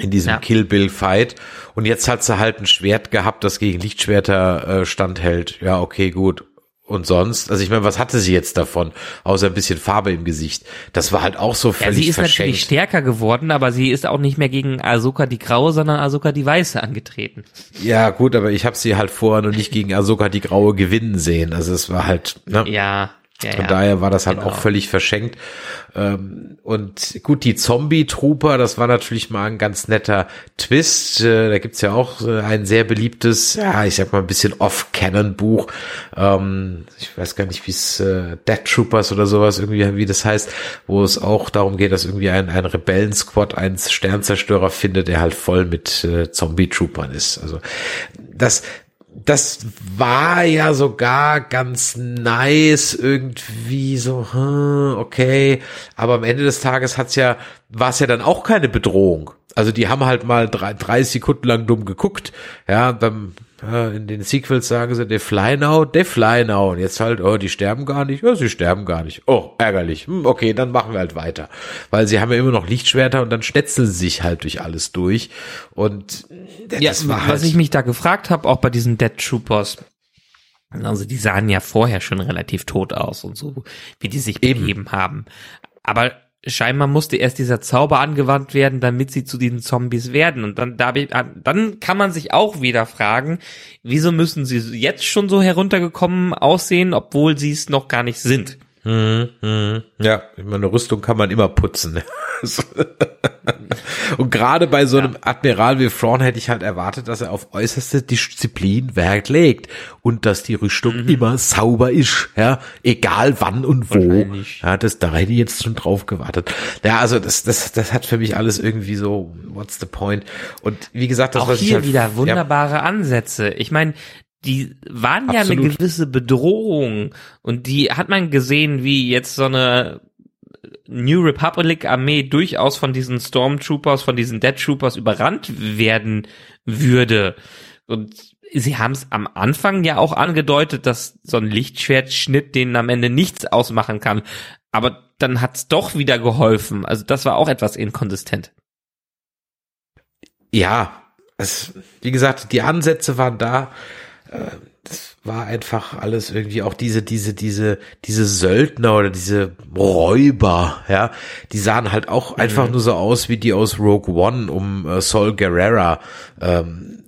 in diesem ja. Kill Bill Fight und jetzt hat sie halt ein Schwert gehabt, das gegen Lichtschwerter äh, standhält. Ja, okay, gut. Und sonst, also ich meine, was hatte sie jetzt davon, außer ein bisschen Farbe im Gesicht? Das war halt auch so völlig ja, Sie ist verschenkt. natürlich stärker geworden, aber sie ist auch nicht mehr gegen Ahsoka die Graue, sondern Ahsoka die Weiße angetreten. Ja, gut, aber ich habe sie halt vorher noch nicht gegen Ahsoka die Graue gewinnen sehen. Also es war halt, ne? Ja, ja, Von ja. daher war das halt genau. auch völlig verschenkt. Ähm, und gut, die Zombie-Trooper, das war natürlich mal ein ganz netter Twist. Äh, da gibt's ja auch äh, ein sehr beliebtes, ja, ich sag mal ein bisschen Off-Canon-Buch. Ähm, ich weiß gar nicht, wie es äh, Dead Troopers oder sowas irgendwie, wie das heißt, wo es auch darum geht, dass irgendwie ein, ein Rebellen-Squad einen Sternzerstörer findet, der halt voll mit Zombie-Troopern ist. Also das, das war ja sogar ganz nice irgendwie so, hm, okay, aber am Ende des Tages hat's ja, war es ja dann auch keine Bedrohung. Also die haben halt mal drei, drei Sekunden lang dumm geguckt, ja, dann in den Sequels sagen sie, they fly now, they fly now. Und jetzt halt, oh, die sterben gar nicht. Ja, sie sterben gar nicht. Oh, ärgerlich. Hm, okay, dann machen wir halt weiter. Weil sie haben ja immer noch Lichtschwerter und dann schnetzeln sie sich halt durch alles durch. Und das ja, war halt was ich mich da gefragt habe, auch bei diesen Dead Troopers, also die sahen ja vorher schon relativ tot aus und so, wie die sich Eben. begeben haben. Aber scheinbar musste erst dieser Zauber angewandt werden, damit sie zu diesen Zombies werden. Und dann, dann kann man sich auch wieder fragen, wieso müssen sie jetzt schon so heruntergekommen aussehen, obwohl sie es noch gar nicht sind. Mhm, mhm. Ja, ich meine, Rüstung kann man immer putzen. und gerade bei so einem ja. Admiral wie Thrawn hätte ich halt erwartet, dass er auf äußerste Disziplin Wert legt und dass die Rüstung mhm. immer sauber ist, ja, egal wann und wo. Ja, das, da hätte ich jetzt schon drauf gewartet. Ja, also das, das, das hat für mich alles irgendwie so, what's the point? Und wie gesagt, das Auch was hier ich halt, wieder wunderbare ja. Ansätze. Ich meine, die waren ja eine gewisse Bedrohung und die hat man gesehen, wie jetzt so eine New Republic Armee durchaus von diesen Stormtroopers, von diesen Dead Troopers überrannt werden würde. Und sie haben es am Anfang ja auch angedeutet, dass so ein Lichtschwertschnitt denen am Ende nichts ausmachen kann. Aber dann hat's doch wieder geholfen. Also das war auch etwas inkonsistent. Ja, es, wie gesagt, die Ansätze waren da das war einfach alles irgendwie auch diese, diese, diese, diese Söldner oder diese Räuber, ja, die sahen halt auch mhm. einfach nur so aus wie die aus Rogue One um äh, Sol Guerrera. Ähm,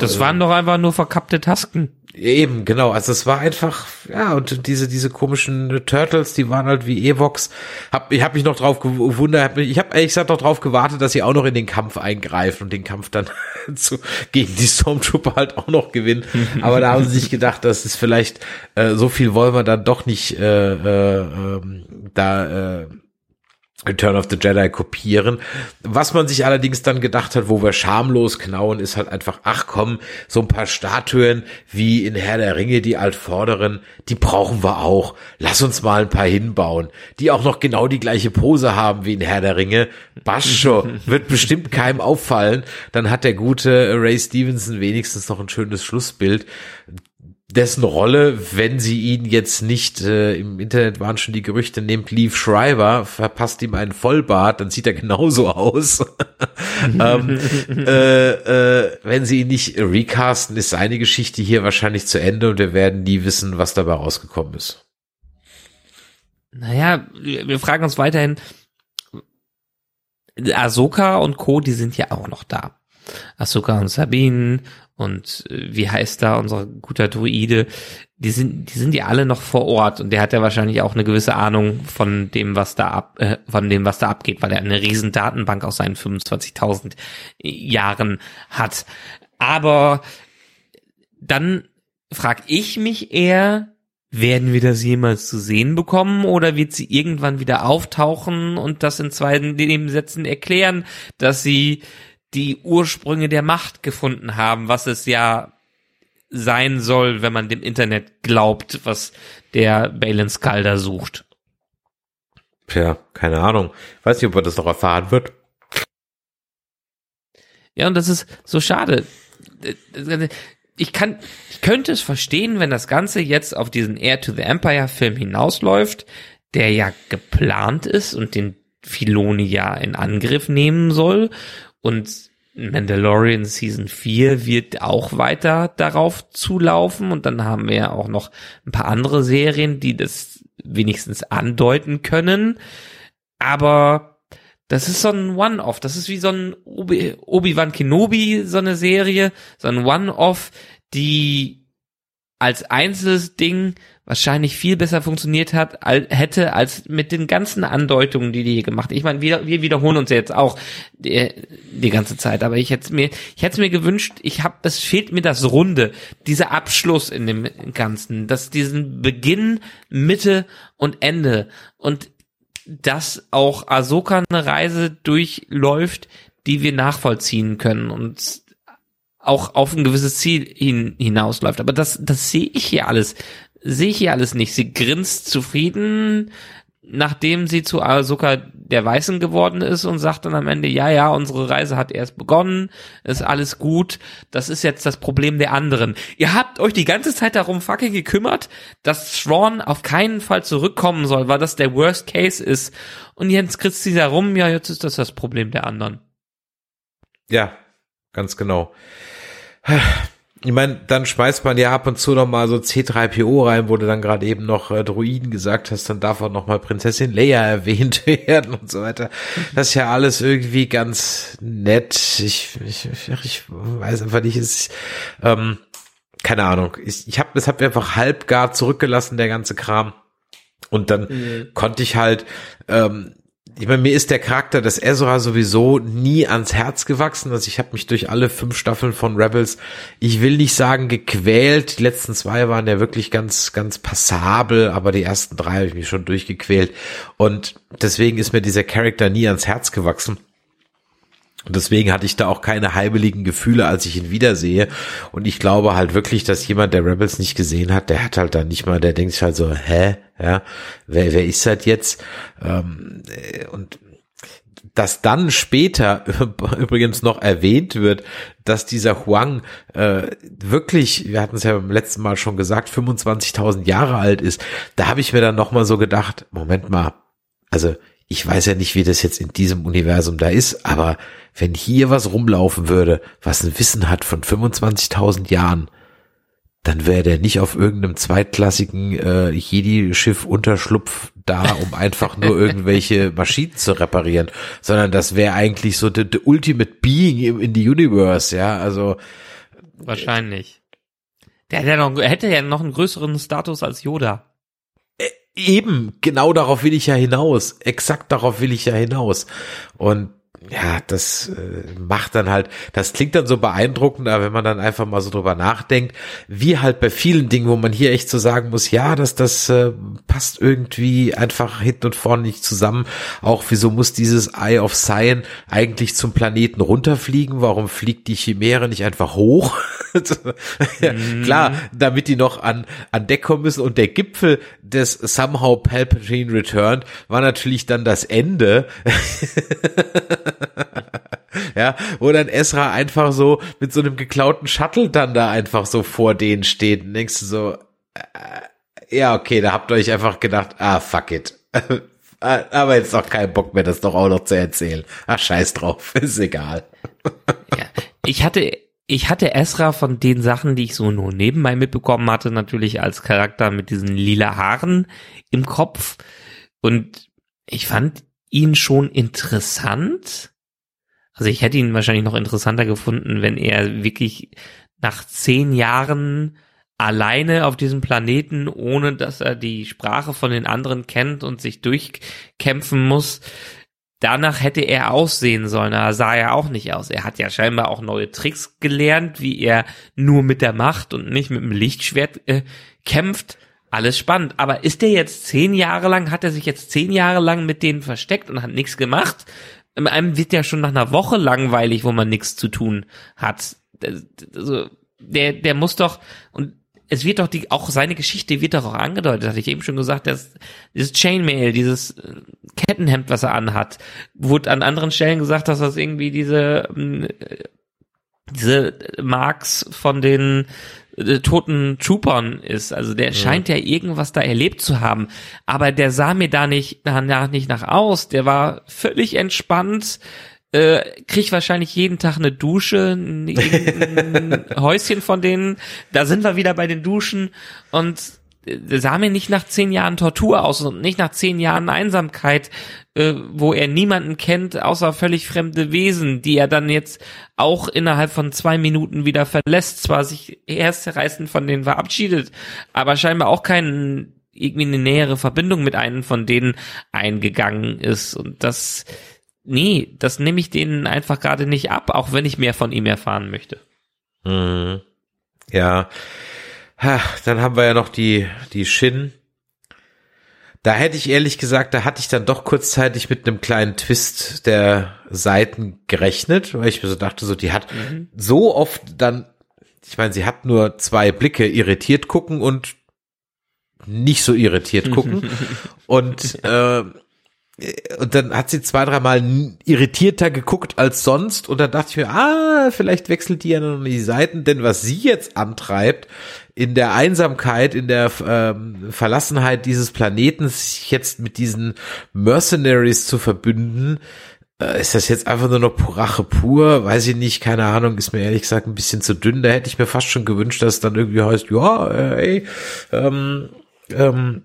das waren doch einfach nur verkappte Tasken. Eben, genau. Also es war einfach, ja, und diese, diese komischen Turtles, die waren halt wie Evox. Hab, ich habe mich noch drauf gewundert, ich habe ehrlich gesagt noch drauf gewartet, dass sie auch noch in den Kampf eingreifen und den Kampf dann zu, gegen die Stormtrooper halt auch noch gewinnen. Aber da haben sie sich gedacht, dass es vielleicht äh, so viel wollen wir dann doch nicht äh, äh, äh da äh, Return of the Jedi kopieren. Was man sich allerdings dann gedacht hat, wo wir schamlos knauen, ist halt einfach, ach komm, so ein paar Statuen wie in Herr der Ringe, die Altvorderen, die brauchen wir auch. Lass uns mal ein paar hinbauen, die auch noch genau die gleiche Pose haben wie in Herr der Ringe. Bascho, wird bestimmt keinem auffallen. Dann hat der gute Ray Stevenson wenigstens noch ein schönes Schlussbild dessen Rolle, wenn sie ihn jetzt nicht, äh, im Internet waren schon die Gerüchte, nimmt Leaf Schreiber, verpasst ihm einen Vollbart, dann sieht er genauso aus. ähm, äh, äh, wenn sie ihn nicht recasten, ist seine Geschichte hier wahrscheinlich zu Ende und wir werden nie wissen, was dabei rausgekommen ist. Naja, wir fragen uns weiterhin, Ahsoka und Co., die sind ja auch noch da. Ahsoka und Sabine und äh, wie heißt da unser guter Druide, die sind, die sind ja alle noch vor Ort und der hat ja wahrscheinlich auch eine gewisse Ahnung von dem, was da ab, äh, von dem, was da abgeht, weil er eine riesen Datenbank aus seinen 25.000 Jahren hat. Aber dann frag ich mich eher, werden wir das jemals zu sehen bekommen oder wird sie irgendwann wieder auftauchen und das in zwei Nebensätzen erklären, dass sie die Ursprünge der Macht gefunden haben, was es ja sein soll, wenn man dem Internet glaubt, was der Balin Skalder sucht. Tja, keine Ahnung. Weiß nicht, ob er das noch erfahren wird. Ja, und das ist so schade. Ich kann, ich könnte es verstehen, wenn das Ganze jetzt auf diesen Air to the Empire Film hinausläuft, der ja geplant ist und den Filoni ja in Angriff nehmen soll und Mandalorian Season 4 wird auch weiter darauf zulaufen und dann haben wir ja auch noch ein paar andere Serien, die das wenigstens andeuten können. Aber das ist so ein One-Off. Das ist wie so ein Obi-Wan Kenobi, so eine Serie, so ein One-Off, die als einzelnes Ding wahrscheinlich viel besser funktioniert hat, al hätte als mit den ganzen Andeutungen, die die hier gemacht. Ich meine, wir, wir wiederholen uns jetzt auch die, die ganze Zeit, aber ich hätte mir, ich hätte mir gewünscht, ich habe, es fehlt mir das Runde, dieser Abschluss in dem Ganzen, dass diesen Beginn, Mitte und Ende und dass auch Ahsoka eine Reise durchläuft, die wir nachvollziehen können und auch auf ein gewisses Ziel hin, hinausläuft. Aber das, das sehe ich hier alles sehe ich hier alles nicht. Sie grinst zufrieden nachdem sie zu Ahsoka der Weißen geworden ist und sagt dann am Ende, ja, ja, unsere Reise hat erst begonnen, ist alles gut, das ist jetzt das Problem der anderen. Ihr habt euch die ganze Zeit darum fucking gekümmert, dass Thrawn auf keinen Fall zurückkommen soll, weil das der Worst Case ist. Und jetzt kritzt sie da rum, ja, jetzt ist das das Problem der anderen. Ja, ganz genau. Ich meine, dann schmeißt man ja ab und zu noch mal so C3PO rein, wo du dann gerade eben noch äh, Druiden gesagt hast, dann darf auch noch mal Prinzessin Leia erwähnt werden und so weiter. Das ist ja alles irgendwie ganz nett. Ich, ich, ich weiß einfach nicht, ist, ähm, keine Ahnung. Ich, ich habe das hab einfach halb gar zurückgelassen, der ganze Kram. Und dann mhm. konnte ich halt ähm, ich meine, mir ist der Charakter des Ezra sowieso nie ans Herz gewachsen. Also ich habe mich durch alle fünf Staffeln von Rebels, ich will nicht sagen gequält. Die letzten zwei waren ja wirklich ganz, ganz passabel, aber die ersten drei habe ich mich schon durchgequält. Und deswegen ist mir dieser Charakter nie ans Herz gewachsen. Und deswegen hatte ich da auch keine heimeligen Gefühle, als ich ihn wiedersehe. Und ich glaube halt wirklich, dass jemand, der Rebels nicht gesehen hat, der hat halt dann nicht mal, der denkt sich halt so, hä, ja, wer, wer ist das jetzt? Ähm, äh, und dass dann später übrigens noch erwähnt wird, dass dieser Huang äh, wirklich, wir hatten es ja beim letzten Mal schon gesagt, 25.000 Jahre alt ist, da habe ich mir dann noch mal so gedacht, Moment mal, also ich weiß ja nicht, wie das jetzt in diesem Universum da ist, aber wenn hier was rumlaufen würde, was ein Wissen hat von 25.000 Jahren, dann wäre der nicht auf irgendeinem zweitklassigen äh, Jedi-Schiff Unterschlupf da, um einfach nur irgendwelche Maschinen zu reparieren, sondern das wäre eigentlich so the, the ultimate being in the universe, ja, also wahrscheinlich. Der hätte ja noch, hätte ja noch einen größeren Status als Yoda. Eben, genau darauf will ich ja hinaus. Exakt darauf will ich ja hinaus. Und ja, das äh, macht dann halt, das klingt dann so beeindruckend, aber wenn man dann einfach mal so drüber nachdenkt, wie halt bei vielen Dingen, wo man hier echt so sagen muss, ja, dass das äh, passt irgendwie einfach hinten und vorne nicht zusammen. Auch wieso muss dieses Eye of Sion eigentlich zum Planeten runterfliegen? Warum fliegt die Chimäre nicht einfach hoch? ja, mhm. Klar, damit die noch an, an Deck kommen müssen und der Gipfel des Somehow Palpatine Returned war natürlich dann das Ende. ja, wo dann Esra einfach so mit so einem geklauten Shuttle dann da einfach so vor denen steht und denkst du so, äh, ja, okay, da habt ihr euch einfach gedacht, ah, fuck it. Aber jetzt doch keinen Bock mehr, das doch auch noch zu erzählen. Ach, scheiß drauf, ist egal. ja, ich hatte, ich hatte Esra von den Sachen, die ich so nur nebenbei mitbekommen hatte, natürlich als Charakter mit diesen lila Haaren im Kopf. Und ich fand ihn schon interessant. Also ich hätte ihn wahrscheinlich noch interessanter gefunden, wenn er wirklich nach zehn Jahren alleine auf diesem Planeten, ohne dass er die Sprache von den anderen kennt und sich durchkämpfen muss. Danach hätte er aussehen sollen, aber sah er auch nicht aus. Er hat ja scheinbar auch neue Tricks gelernt, wie er nur mit der Macht und nicht mit dem Lichtschwert äh, kämpft alles spannend. Aber ist der jetzt zehn Jahre lang, hat er sich jetzt zehn Jahre lang mit denen versteckt und hat nichts gemacht? Einem wird ja schon nach einer Woche langweilig, wo man nichts zu tun hat. Also, der, der muss doch, und es wird doch die, auch seine Geschichte wird doch auch angedeutet, hatte ich eben schon gesagt, dass dieses Chainmail, dieses äh, Kettenhemd, was er anhat, wurde an anderen Stellen gesagt, dass das irgendwie diese, ähm, diese Marks von den äh, toten Troopern ist. Also der ja. scheint ja irgendwas da erlebt zu haben. Aber der sah mir da nicht danach nicht nach aus. Der war völlig entspannt. Äh, krieg wahrscheinlich jeden Tag eine Dusche, ein Häuschen von denen. Da sind wir wieder bei den Duschen und sah mir nicht nach zehn Jahren Tortur aus und nicht nach zehn Jahren Einsamkeit, äh, wo er niemanden kennt, außer völlig fremde Wesen, die er dann jetzt auch innerhalb von zwei Minuten wieder verlässt, zwar sich herzzerreißend von denen verabschiedet, aber scheinbar auch keinen irgendwie eine nähere Verbindung mit einem von denen eingegangen ist und das nee, das nehme ich denen einfach gerade nicht ab, auch wenn ich mehr von ihm erfahren möchte. Mhm. Ja, dann haben wir ja noch die, die Shin. Da hätte ich ehrlich gesagt, da hatte ich dann doch kurzzeitig mit einem kleinen Twist der Seiten gerechnet, weil ich mir so dachte, so, die hat mhm. so oft dann, ich meine, sie hat nur zwei Blicke irritiert gucken und nicht so irritiert gucken. und äh, und dann hat sie zwei, dreimal irritierter geguckt als sonst und dann dachte ich mir, ah, vielleicht wechselt die ja noch die Seiten, denn was sie jetzt antreibt, in der Einsamkeit, in der ähm, Verlassenheit dieses Planeten, sich jetzt mit diesen Mercenaries zu verbünden, äh, ist das jetzt einfach nur noch Rache pur? Weiß ich nicht, keine Ahnung, ist mir ehrlich gesagt ein bisschen zu dünn. Da hätte ich mir fast schon gewünscht, dass es dann irgendwie heißt, ja, äh, ey, ähm, ähm,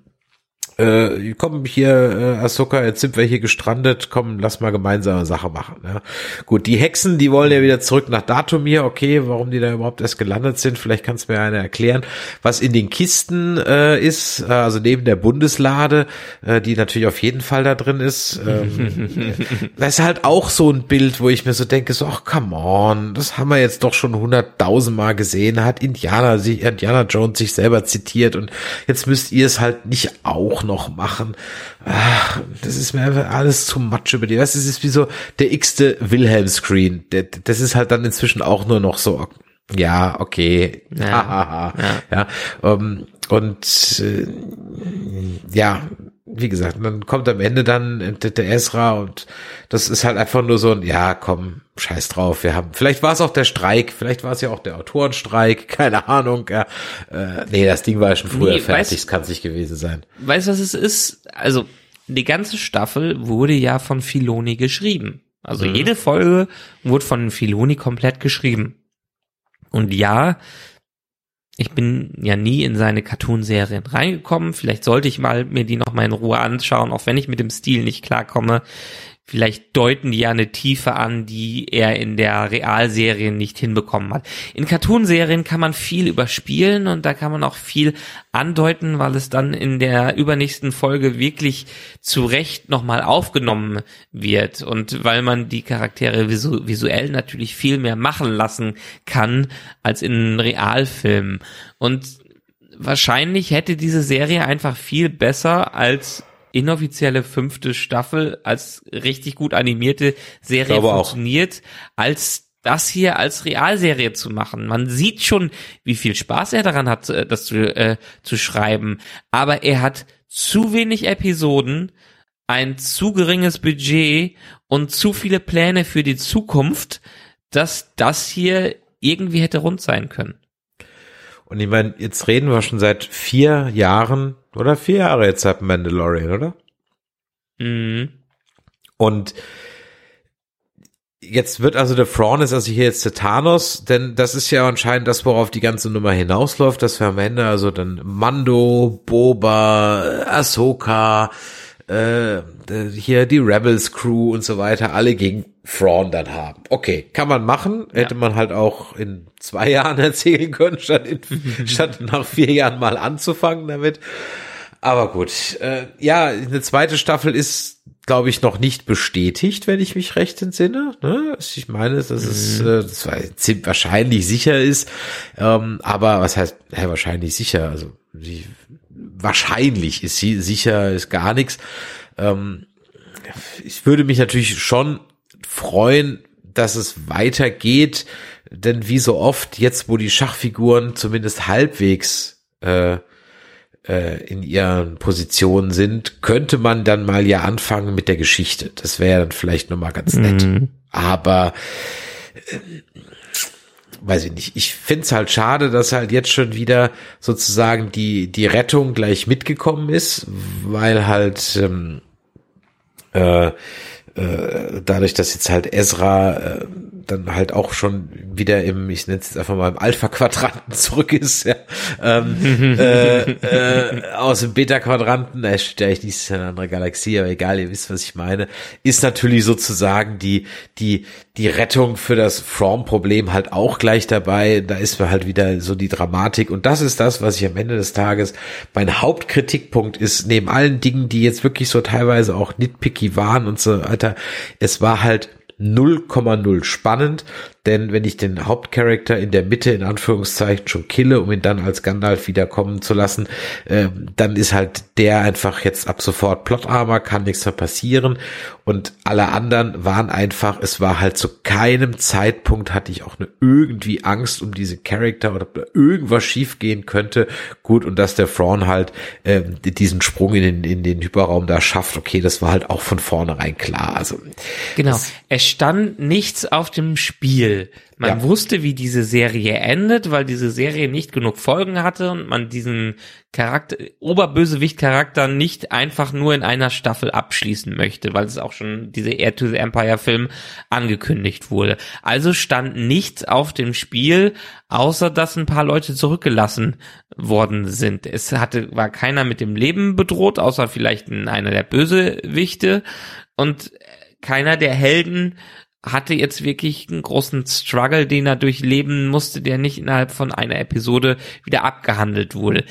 äh, komm hier, äh, Ahsoka, jetzt sind wir hier gestrandet, komm, lass mal gemeinsame Sache machen. Ja. Gut, die Hexen, die wollen ja wieder zurück nach Datumir, okay, warum die da überhaupt erst gelandet sind, vielleicht kannst du mir einer erklären. Was in den Kisten äh, ist, äh, also neben der Bundeslade, äh, die natürlich auf jeden Fall da drin ist, ähm, das ist halt auch so ein Bild, wo ich mir so denke, so, ach, come on, das haben wir jetzt doch schon hunderttausend Mal gesehen, hat Indiana, sich, Indiana Jones sich selber zitiert und jetzt müsst ihr es halt nicht auch noch machen. Ach, das ist mir einfach alles zu much über die. Das ist wie so der x-te Wilhelm-Screen. Das ist halt dann inzwischen auch nur noch so, ja, okay. Ja, ja. ja um, und äh, ja, wie gesagt, dann kommt am Ende dann der, der Ezra und das ist halt einfach nur so ein, ja, komm, scheiß drauf, wir haben, vielleicht war es auch der Streik, vielleicht war es ja auch der Autorenstreik, keine Ahnung, ja. Äh, nee, das Ding war ja schon früher nee, fertig, kann es nicht gewesen sein. Weißt du, was es ist? Also, die ganze Staffel wurde ja von Filoni geschrieben. Also mhm. jede Folge wurde von Filoni komplett geschrieben. Und ja, ich bin ja nie in seine Cartoonserien reingekommen. Vielleicht sollte ich mal mir die noch mal in Ruhe anschauen, auch wenn ich mit dem Stil nicht klarkomme. Vielleicht deuten die ja eine Tiefe an, die er in der Realserie nicht hinbekommen hat. In Cartoonserien kann man viel überspielen und da kann man auch viel andeuten, weil es dann in der übernächsten Folge wirklich zu Recht nochmal aufgenommen wird und weil man die Charaktere visu visuell natürlich viel mehr machen lassen kann als in Realfilmen. Und wahrscheinlich hätte diese Serie einfach viel besser als inoffizielle fünfte Staffel als richtig gut animierte Serie funktioniert, auch. als das hier als Realserie zu machen. Man sieht schon, wie viel Spaß er daran hat, äh, das zu, äh, zu schreiben. Aber er hat zu wenig Episoden, ein zu geringes Budget und zu viele Pläne für die Zukunft, dass das hier irgendwie hätte rund sein können. Und ich meine, jetzt reden wir schon seit vier Jahren oder vier Jahre jetzt seit Mandalorian, oder? Mhm. Und jetzt wird also der Thrawn ist also hier jetzt der Thanos, denn das ist ja anscheinend das, worauf die ganze Nummer hinausläuft, dass wir am Ende also dann Mando, Boba, Ahsoka, äh, hier die Rebels Crew und so weiter, alle gegen Thrawn dann haben. Okay, kann man machen, hätte ja. man halt auch in zwei Jahren erzählen können, statt, in, statt nach vier Jahren mal anzufangen damit. Aber gut, äh, ja, eine zweite Staffel ist, glaube ich, noch nicht bestätigt, wenn ich mich recht entsinne. Ne? Ich meine, dass es mhm. äh, das wahrscheinlich sicher ist. Ähm, aber was heißt ja, wahrscheinlich sicher? Also sie, wahrscheinlich ist sie sicher, ist gar nichts. Ähm, ich würde mich natürlich schon freuen, dass es weitergeht, denn wie so oft, jetzt wo die Schachfiguren zumindest halbwegs äh, äh, in ihren Positionen sind, könnte man dann mal ja anfangen mit der Geschichte. Das wäre dann vielleicht nochmal ganz nett. Mhm. Aber äh, weiß ich nicht. Ich find's halt schade, dass halt jetzt schon wieder sozusagen die, die Rettung gleich mitgekommen ist, weil halt ähm, äh, äh, dadurch, dass jetzt halt Ezra äh, dann halt auch schon wieder im, ich nenne es jetzt einfach mal im Alpha-Quadranten zurück ist, ja, ähm, äh, äh, aus dem Beta-Quadranten, da steht eigentlich nicht, ist eine andere Galaxie, aber egal, ihr wisst, was ich meine, ist natürlich sozusagen die, die, die Rettung für das From-Problem halt auch gleich dabei. Da ist halt wieder so die Dramatik und das ist das, was ich am Ende des Tages mein Hauptkritikpunkt ist, neben allen Dingen, die jetzt wirklich so teilweise auch nitpicky waren und so, Alter, es war halt 0,0 spannend, denn wenn ich den Hauptcharakter in der Mitte in Anführungszeichen schon kille, um ihn dann als Gandalf wiederkommen zu lassen, äh, dann ist halt der einfach jetzt ab sofort Plotarmer, kann nichts mehr passieren und alle anderen waren einfach, es war halt zu keinem Zeitpunkt hatte ich auch eine irgendwie Angst um diese Charakter oder irgendwas schief gehen könnte. Gut, und dass der Thrawn halt äh, diesen Sprung in den, in den Hyperraum da schafft, okay, das war halt auch von vornherein klar. Also Genau. Es stand nichts auf dem Spiel. Man Ja. wusste, wie diese Serie endet, weil diese Serie nicht genug Folgen hatte und man diesen Charakter, Oberbösewicht-Charakter nicht einfach nur in einer Staffel abschließen möchte, weil es auch schon diese Air to the Empire Film angekündigt wurde. Also stand nichts auf dem Spiel, außer dass ein paar Leute zurückgelassen worden sind. Es hatte, war keiner mit dem Leben bedroht, außer vielleicht ein- einer der Bösewichte und keiner der Helden hatte jetzt wirklich einen großen Struggle, den er durchleben musste, der nicht innerhalb von einer Episode wieder abgehandelt wurde.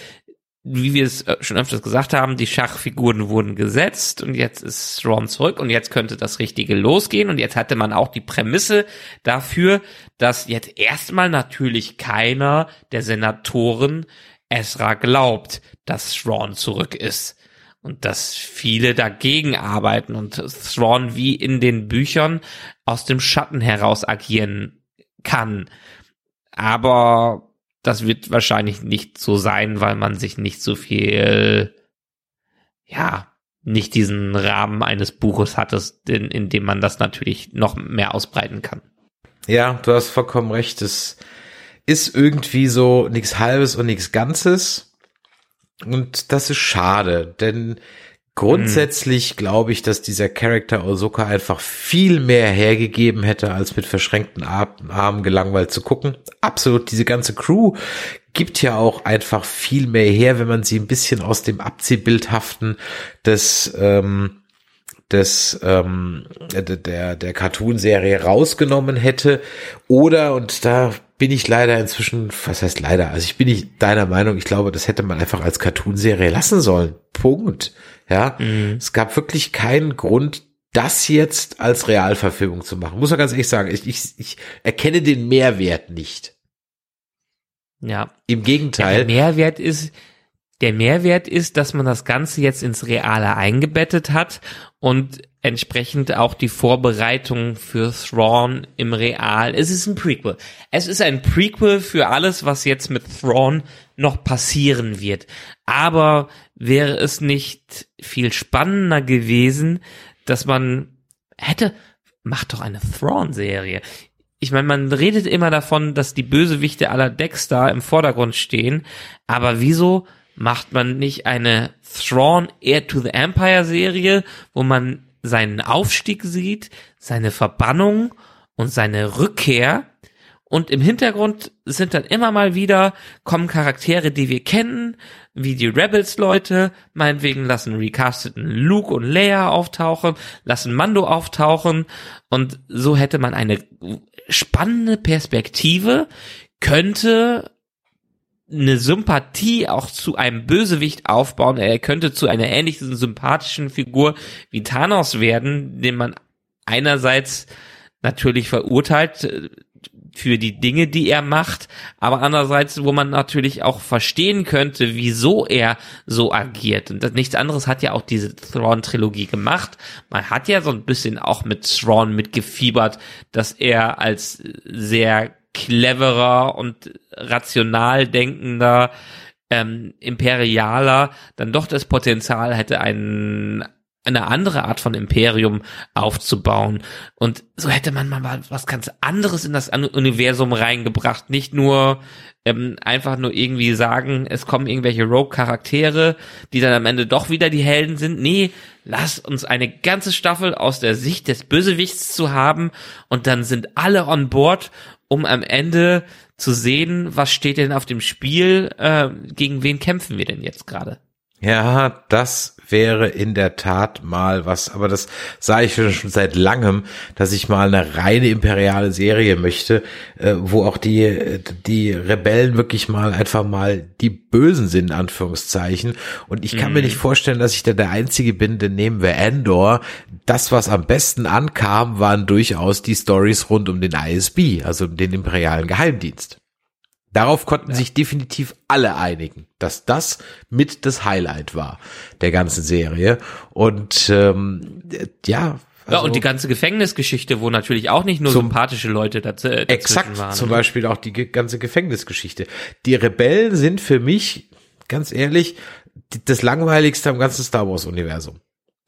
Wie wir es äh, schon öfters gesagt haben, die Schachfiguren wurden gesetzt und jetzt ist Thrawn zurück und jetzt könnte das Richtige losgehen und jetzt hatte man auch die Prämisse dafür, dass jetzt erstmal natürlich keiner der Senatoren Ezra glaubt, dass Thrawn zurück ist und dass viele dagegen arbeiten und Thrawn wie in den Büchern aus dem Schatten heraus agieren kann. Aber das wird wahrscheinlich nicht so sein, weil man sich nicht so viel, ja, nicht diesen Rahmen eines Buches hat, in, in dem man das natürlich noch mehr ausbreiten kann. Ja, du hast vollkommen recht. Es ist irgendwie so nichts Halbes und nichts Ganzes. Und das ist schade, denn grundsätzlich glaube ich, dass dieser Charakter Ahsoka einfach viel mehr hergegeben hätte, als mit verschränkten Ar- Armen gelangweilt zu gucken. Absolut, diese ganze Crew gibt ja auch einfach viel mehr her, wenn man sie ein bisschen aus dem Abziehbildhaften des ähm, des ähm, der der, der Cartoon-Serie rausgenommen hätte oder und da bin ich leider inzwischen, was heißt leider, also ich bin nicht deiner Meinung, ich glaube, das hätte man einfach als Cartoon-Serie lassen sollen. Punkt. Ja, es gab wirklich keinen Grund, das jetzt als Realverfilmung zu machen. Muss man ganz ehrlich sagen, ich, ich, ich erkenne den Mehrwert nicht. Ja, Im Ja, Gegenteil. der Mehrwert ist, der Mehrwert ist, dass man das Ganze jetzt ins Reale eingebettet hat und entsprechend auch die Vorbereitung für Thrawn im Real. Es ist ein Prequel. Es ist ein Prequel für alles, was jetzt mit Thrawn noch passieren wird. Aber wäre es nicht viel spannender gewesen, dass man hätte, macht doch eine Thrawn-Serie. Ich meine, man redet immer davon, dass die Bösewichte aller Dexter im Vordergrund stehen, aber wieso macht man nicht eine Thrawn Air to the Empire Serie, wo man seinen Aufstieg sieht, seine Verbannung und seine Rückkehr. Und im Hintergrund sind dann immer mal wieder, kommen Charaktere, die wir kennen, wie die Rebels-Leute, meinetwegen lassen recasteten Luke und Leia auftauchen, lassen Mando auftauchen. Und so hätte man eine spannende Perspektive, könnte eine Sympathie auch zu einem Bösewicht aufbauen. Er könnte zu einer ähnlichen sympathischen Figur wie Thanos werden, den man einerseits natürlich verurteilt äh, für die Dinge, die er macht, aber andererseits, wo man natürlich auch verstehen könnte, wieso er so agiert. Und das, nichts anderes hat ja auch diese Thrawn-Trilogie gemacht. Man hat ja so ein bisschen auch mit Thrawn mitgefiebert, dass er als sehr cleverer und rational denkender ähm, Imperialer dann doch das Potenzial hätte, ein, eine andere Art von Imperium aufzubauen. Und so hätte man mal was ganz anderes in das Universum reingebracht. Nicht nur ähm, einfach nur irgendwie sagen, es kommen irgendwelche Rogue-Charaktere, die dann am Ende doch wieder die Helden sind. Nee, lass uns eine ganze Staffel aus der Sicht des Bösewichts zu haben und dann sind alle on board, um am Ende zu sehen, was steht denn auf dem Spiel, äh, gegen wen kämpfen wir denn jetzt gerade. Ja, das wäre in der Tat mal was, aber das sage ich schon seit langem, dass ich mal eine reine imperiale Serie möchte, äh, wo auch die, die Rebellen wirklich mal einfach mal die Bösen sind, in Anführungszeichen. Und ich kann mm. mir mhm. nicht vorstellen, dass ich da der Einzige bin, denn nehmen wir Endor. Das, was am besten ankam, waren durchaus die Stories rund um den ISB, also den imperialen Geheimdienst. Darauf konnten ja. sich definitiv alle einigen, dass das mit das Highlight war der ganzen Serie. Und ähm, ja, also, ja, und die ganze Gefängnisgeschichte, wo natürlich auch nicht nur zum, sympathische Leute dazu, dazwischen exakt, waren. Zum ne? Beispiel auch die ganze Gefängnisgeschichte. Die Rebellen sind für mich, ganz ehrlich, das langweiligste am ganzen Star Wars Universum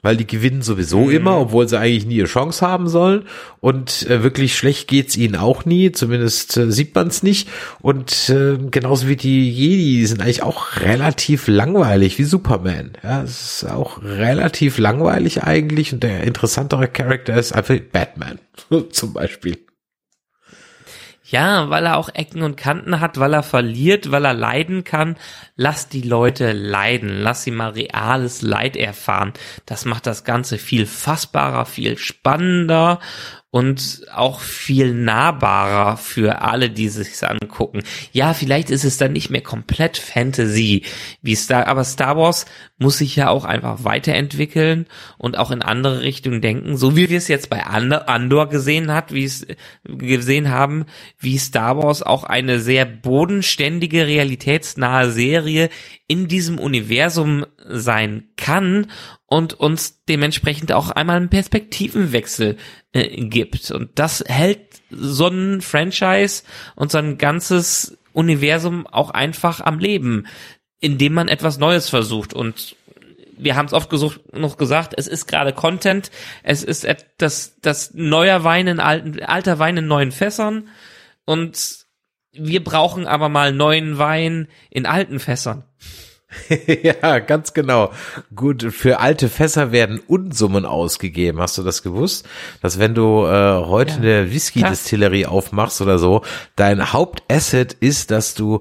weil die gewinnen sowieso mhm. immer, obwohl sie eigentlich nie eine Chance haben sollen. Und äh, wirklich schlecht geht's ihnen auch nie, zumindest äh, sieht man es nicht. Und äh, genauso wie die Jedi, die sind eigentlich auch relativ langweilig, wie Superman. Ja, es ist auch relativ langweilig eigentlich. Und der interessantere Charakter ist einfach Batman, zum Beispiel. Ja, weil er auch Ecken und Kanten hat, weil er verliert, weil er leiden kann. Lass die Leute leiden, lass sie mal reales Leid erfahren. Das macht das Ganze viel fassbarer, viel spannender und auch viel nahbarer für alle, die sich angucken. Ja, vielleicht ist es dann nicht mehr komplett Fantasy, wie Star, aber Star Wars muss sich ja auch einfach weiterentwickeln und auch in andere Richtungen denken, so wie wir es jetzt bei Andor gesehen hat, wie es gesehen haben, wie Star Wars auch eine sehr bodenständige, realitätsnahe Serie in diesem Universum sein kann und uns dementsprechend auch einmal einen Perspektivenwechsel äh, gibt. Und das hält so ein Franchise und so ein ganzes Universum auch einfach am Leben, indem man etwas Neues versucht. Und wir haben es oft gesucht, noch gesagt, es ist gerade Content, es ist das, das neuer Wein in alten, alter Wein in neuen Fässern und wir brauchen aber mal neuen Wein in alten Fässern. ja, ganz genau. Gut, für alte Fässer werden Unsummen ausgegeben. Hast du das gewusst? Dass wenn du äh, heute ja, eine Whisky-Distillerie aufmachst oder so, dein Hauptasset ist, dass du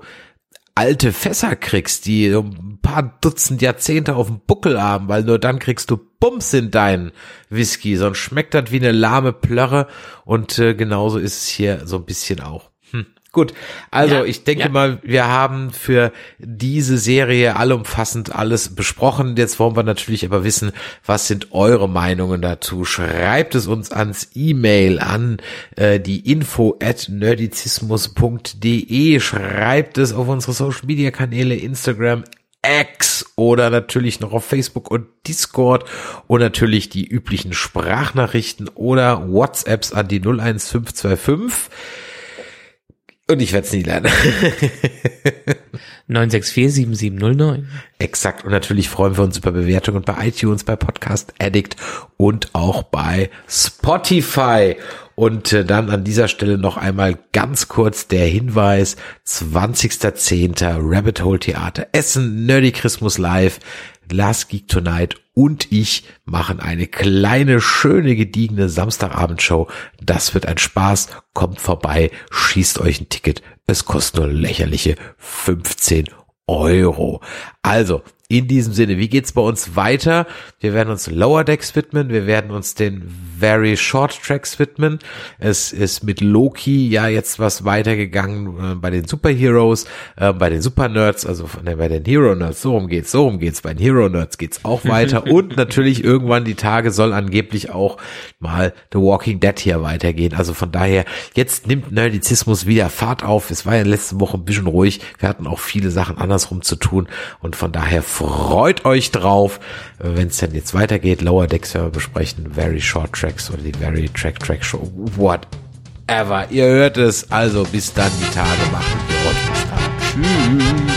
alte Fässer kriegst, die ein paar Dutzend Jahrzehnte auf dem Buckel haben, weil nur dann kriegst du Bums in deinen Whisky, sonst schmeckt das wie eine lahme Plörre und äh, genauso ist es hier so ein bisschen auch. Gut, also ja, ich denke ja. mal, wir haben für diese Serie allumfassend alles besprochen. Jetzt wollen wir natürlich aber wissen, was sind eure Meinungen dazu? Schreibt es uns ans E-Mail an äh, die info at nerdizismus.de. Schreibt es auf unsere Social Media Kanäle Instagram, X oder natürlich noch auf Facebook und Discord und natürlich die üblichen Sprachnachrichten oder WhatsApps an die 01525 und ich werde es nie lernen. 964-7709. Exakt. Und natürlich freuen wir uns über Bewertungen bei iTunes, bei Podcast Addict und auch bei Spotify. Und äh, dann an dieser Stelle noch einmal ganz kurz der Hinweis. 20.10. Rabbit Hole Theater Essen, Nerdy Christmas Live. Last Geek Tonight und ich machen eine kleine, schöne, gediegene Samstagabendshow. Das wird ein Spaß. Kommt vorbei, schießt euch ein Ticket. Es kostet nur lächerliche 15 Euro. Also, in diesem Sinne, wie geht's bei uns weiter? Wir werden uns Lower Decks widmen, wir werden uns den Very Short Tracks widmen. Es ist mit Loki ja jetzt was weitergegangen äh, bei den Superheroes, äh, bei den Super Nerds, also von, äh, bei den Hero Nerds, so rum geht's, so rum geht's, bei den Hero Nerds geht's auch weiter und natürlich irgendwann die Tage soll angeblich auch mal The Walking Dead hier weitergehen. Also von daher, jetzt nimmt Nerdizismus wieder Fahrt auf. Es war ja letzte Woche ein bisschen ruhig. Wir hatten auch viele Sachen andersrum zu tun und von daher freut euch drauf, wenn es denn jetzt weitergeht. Lower Decks wir besprechen, Very Short Tracks oder die Very Track Track Show, whatever. Ihr hört es, also bis dann die Tage machen. Tschüss.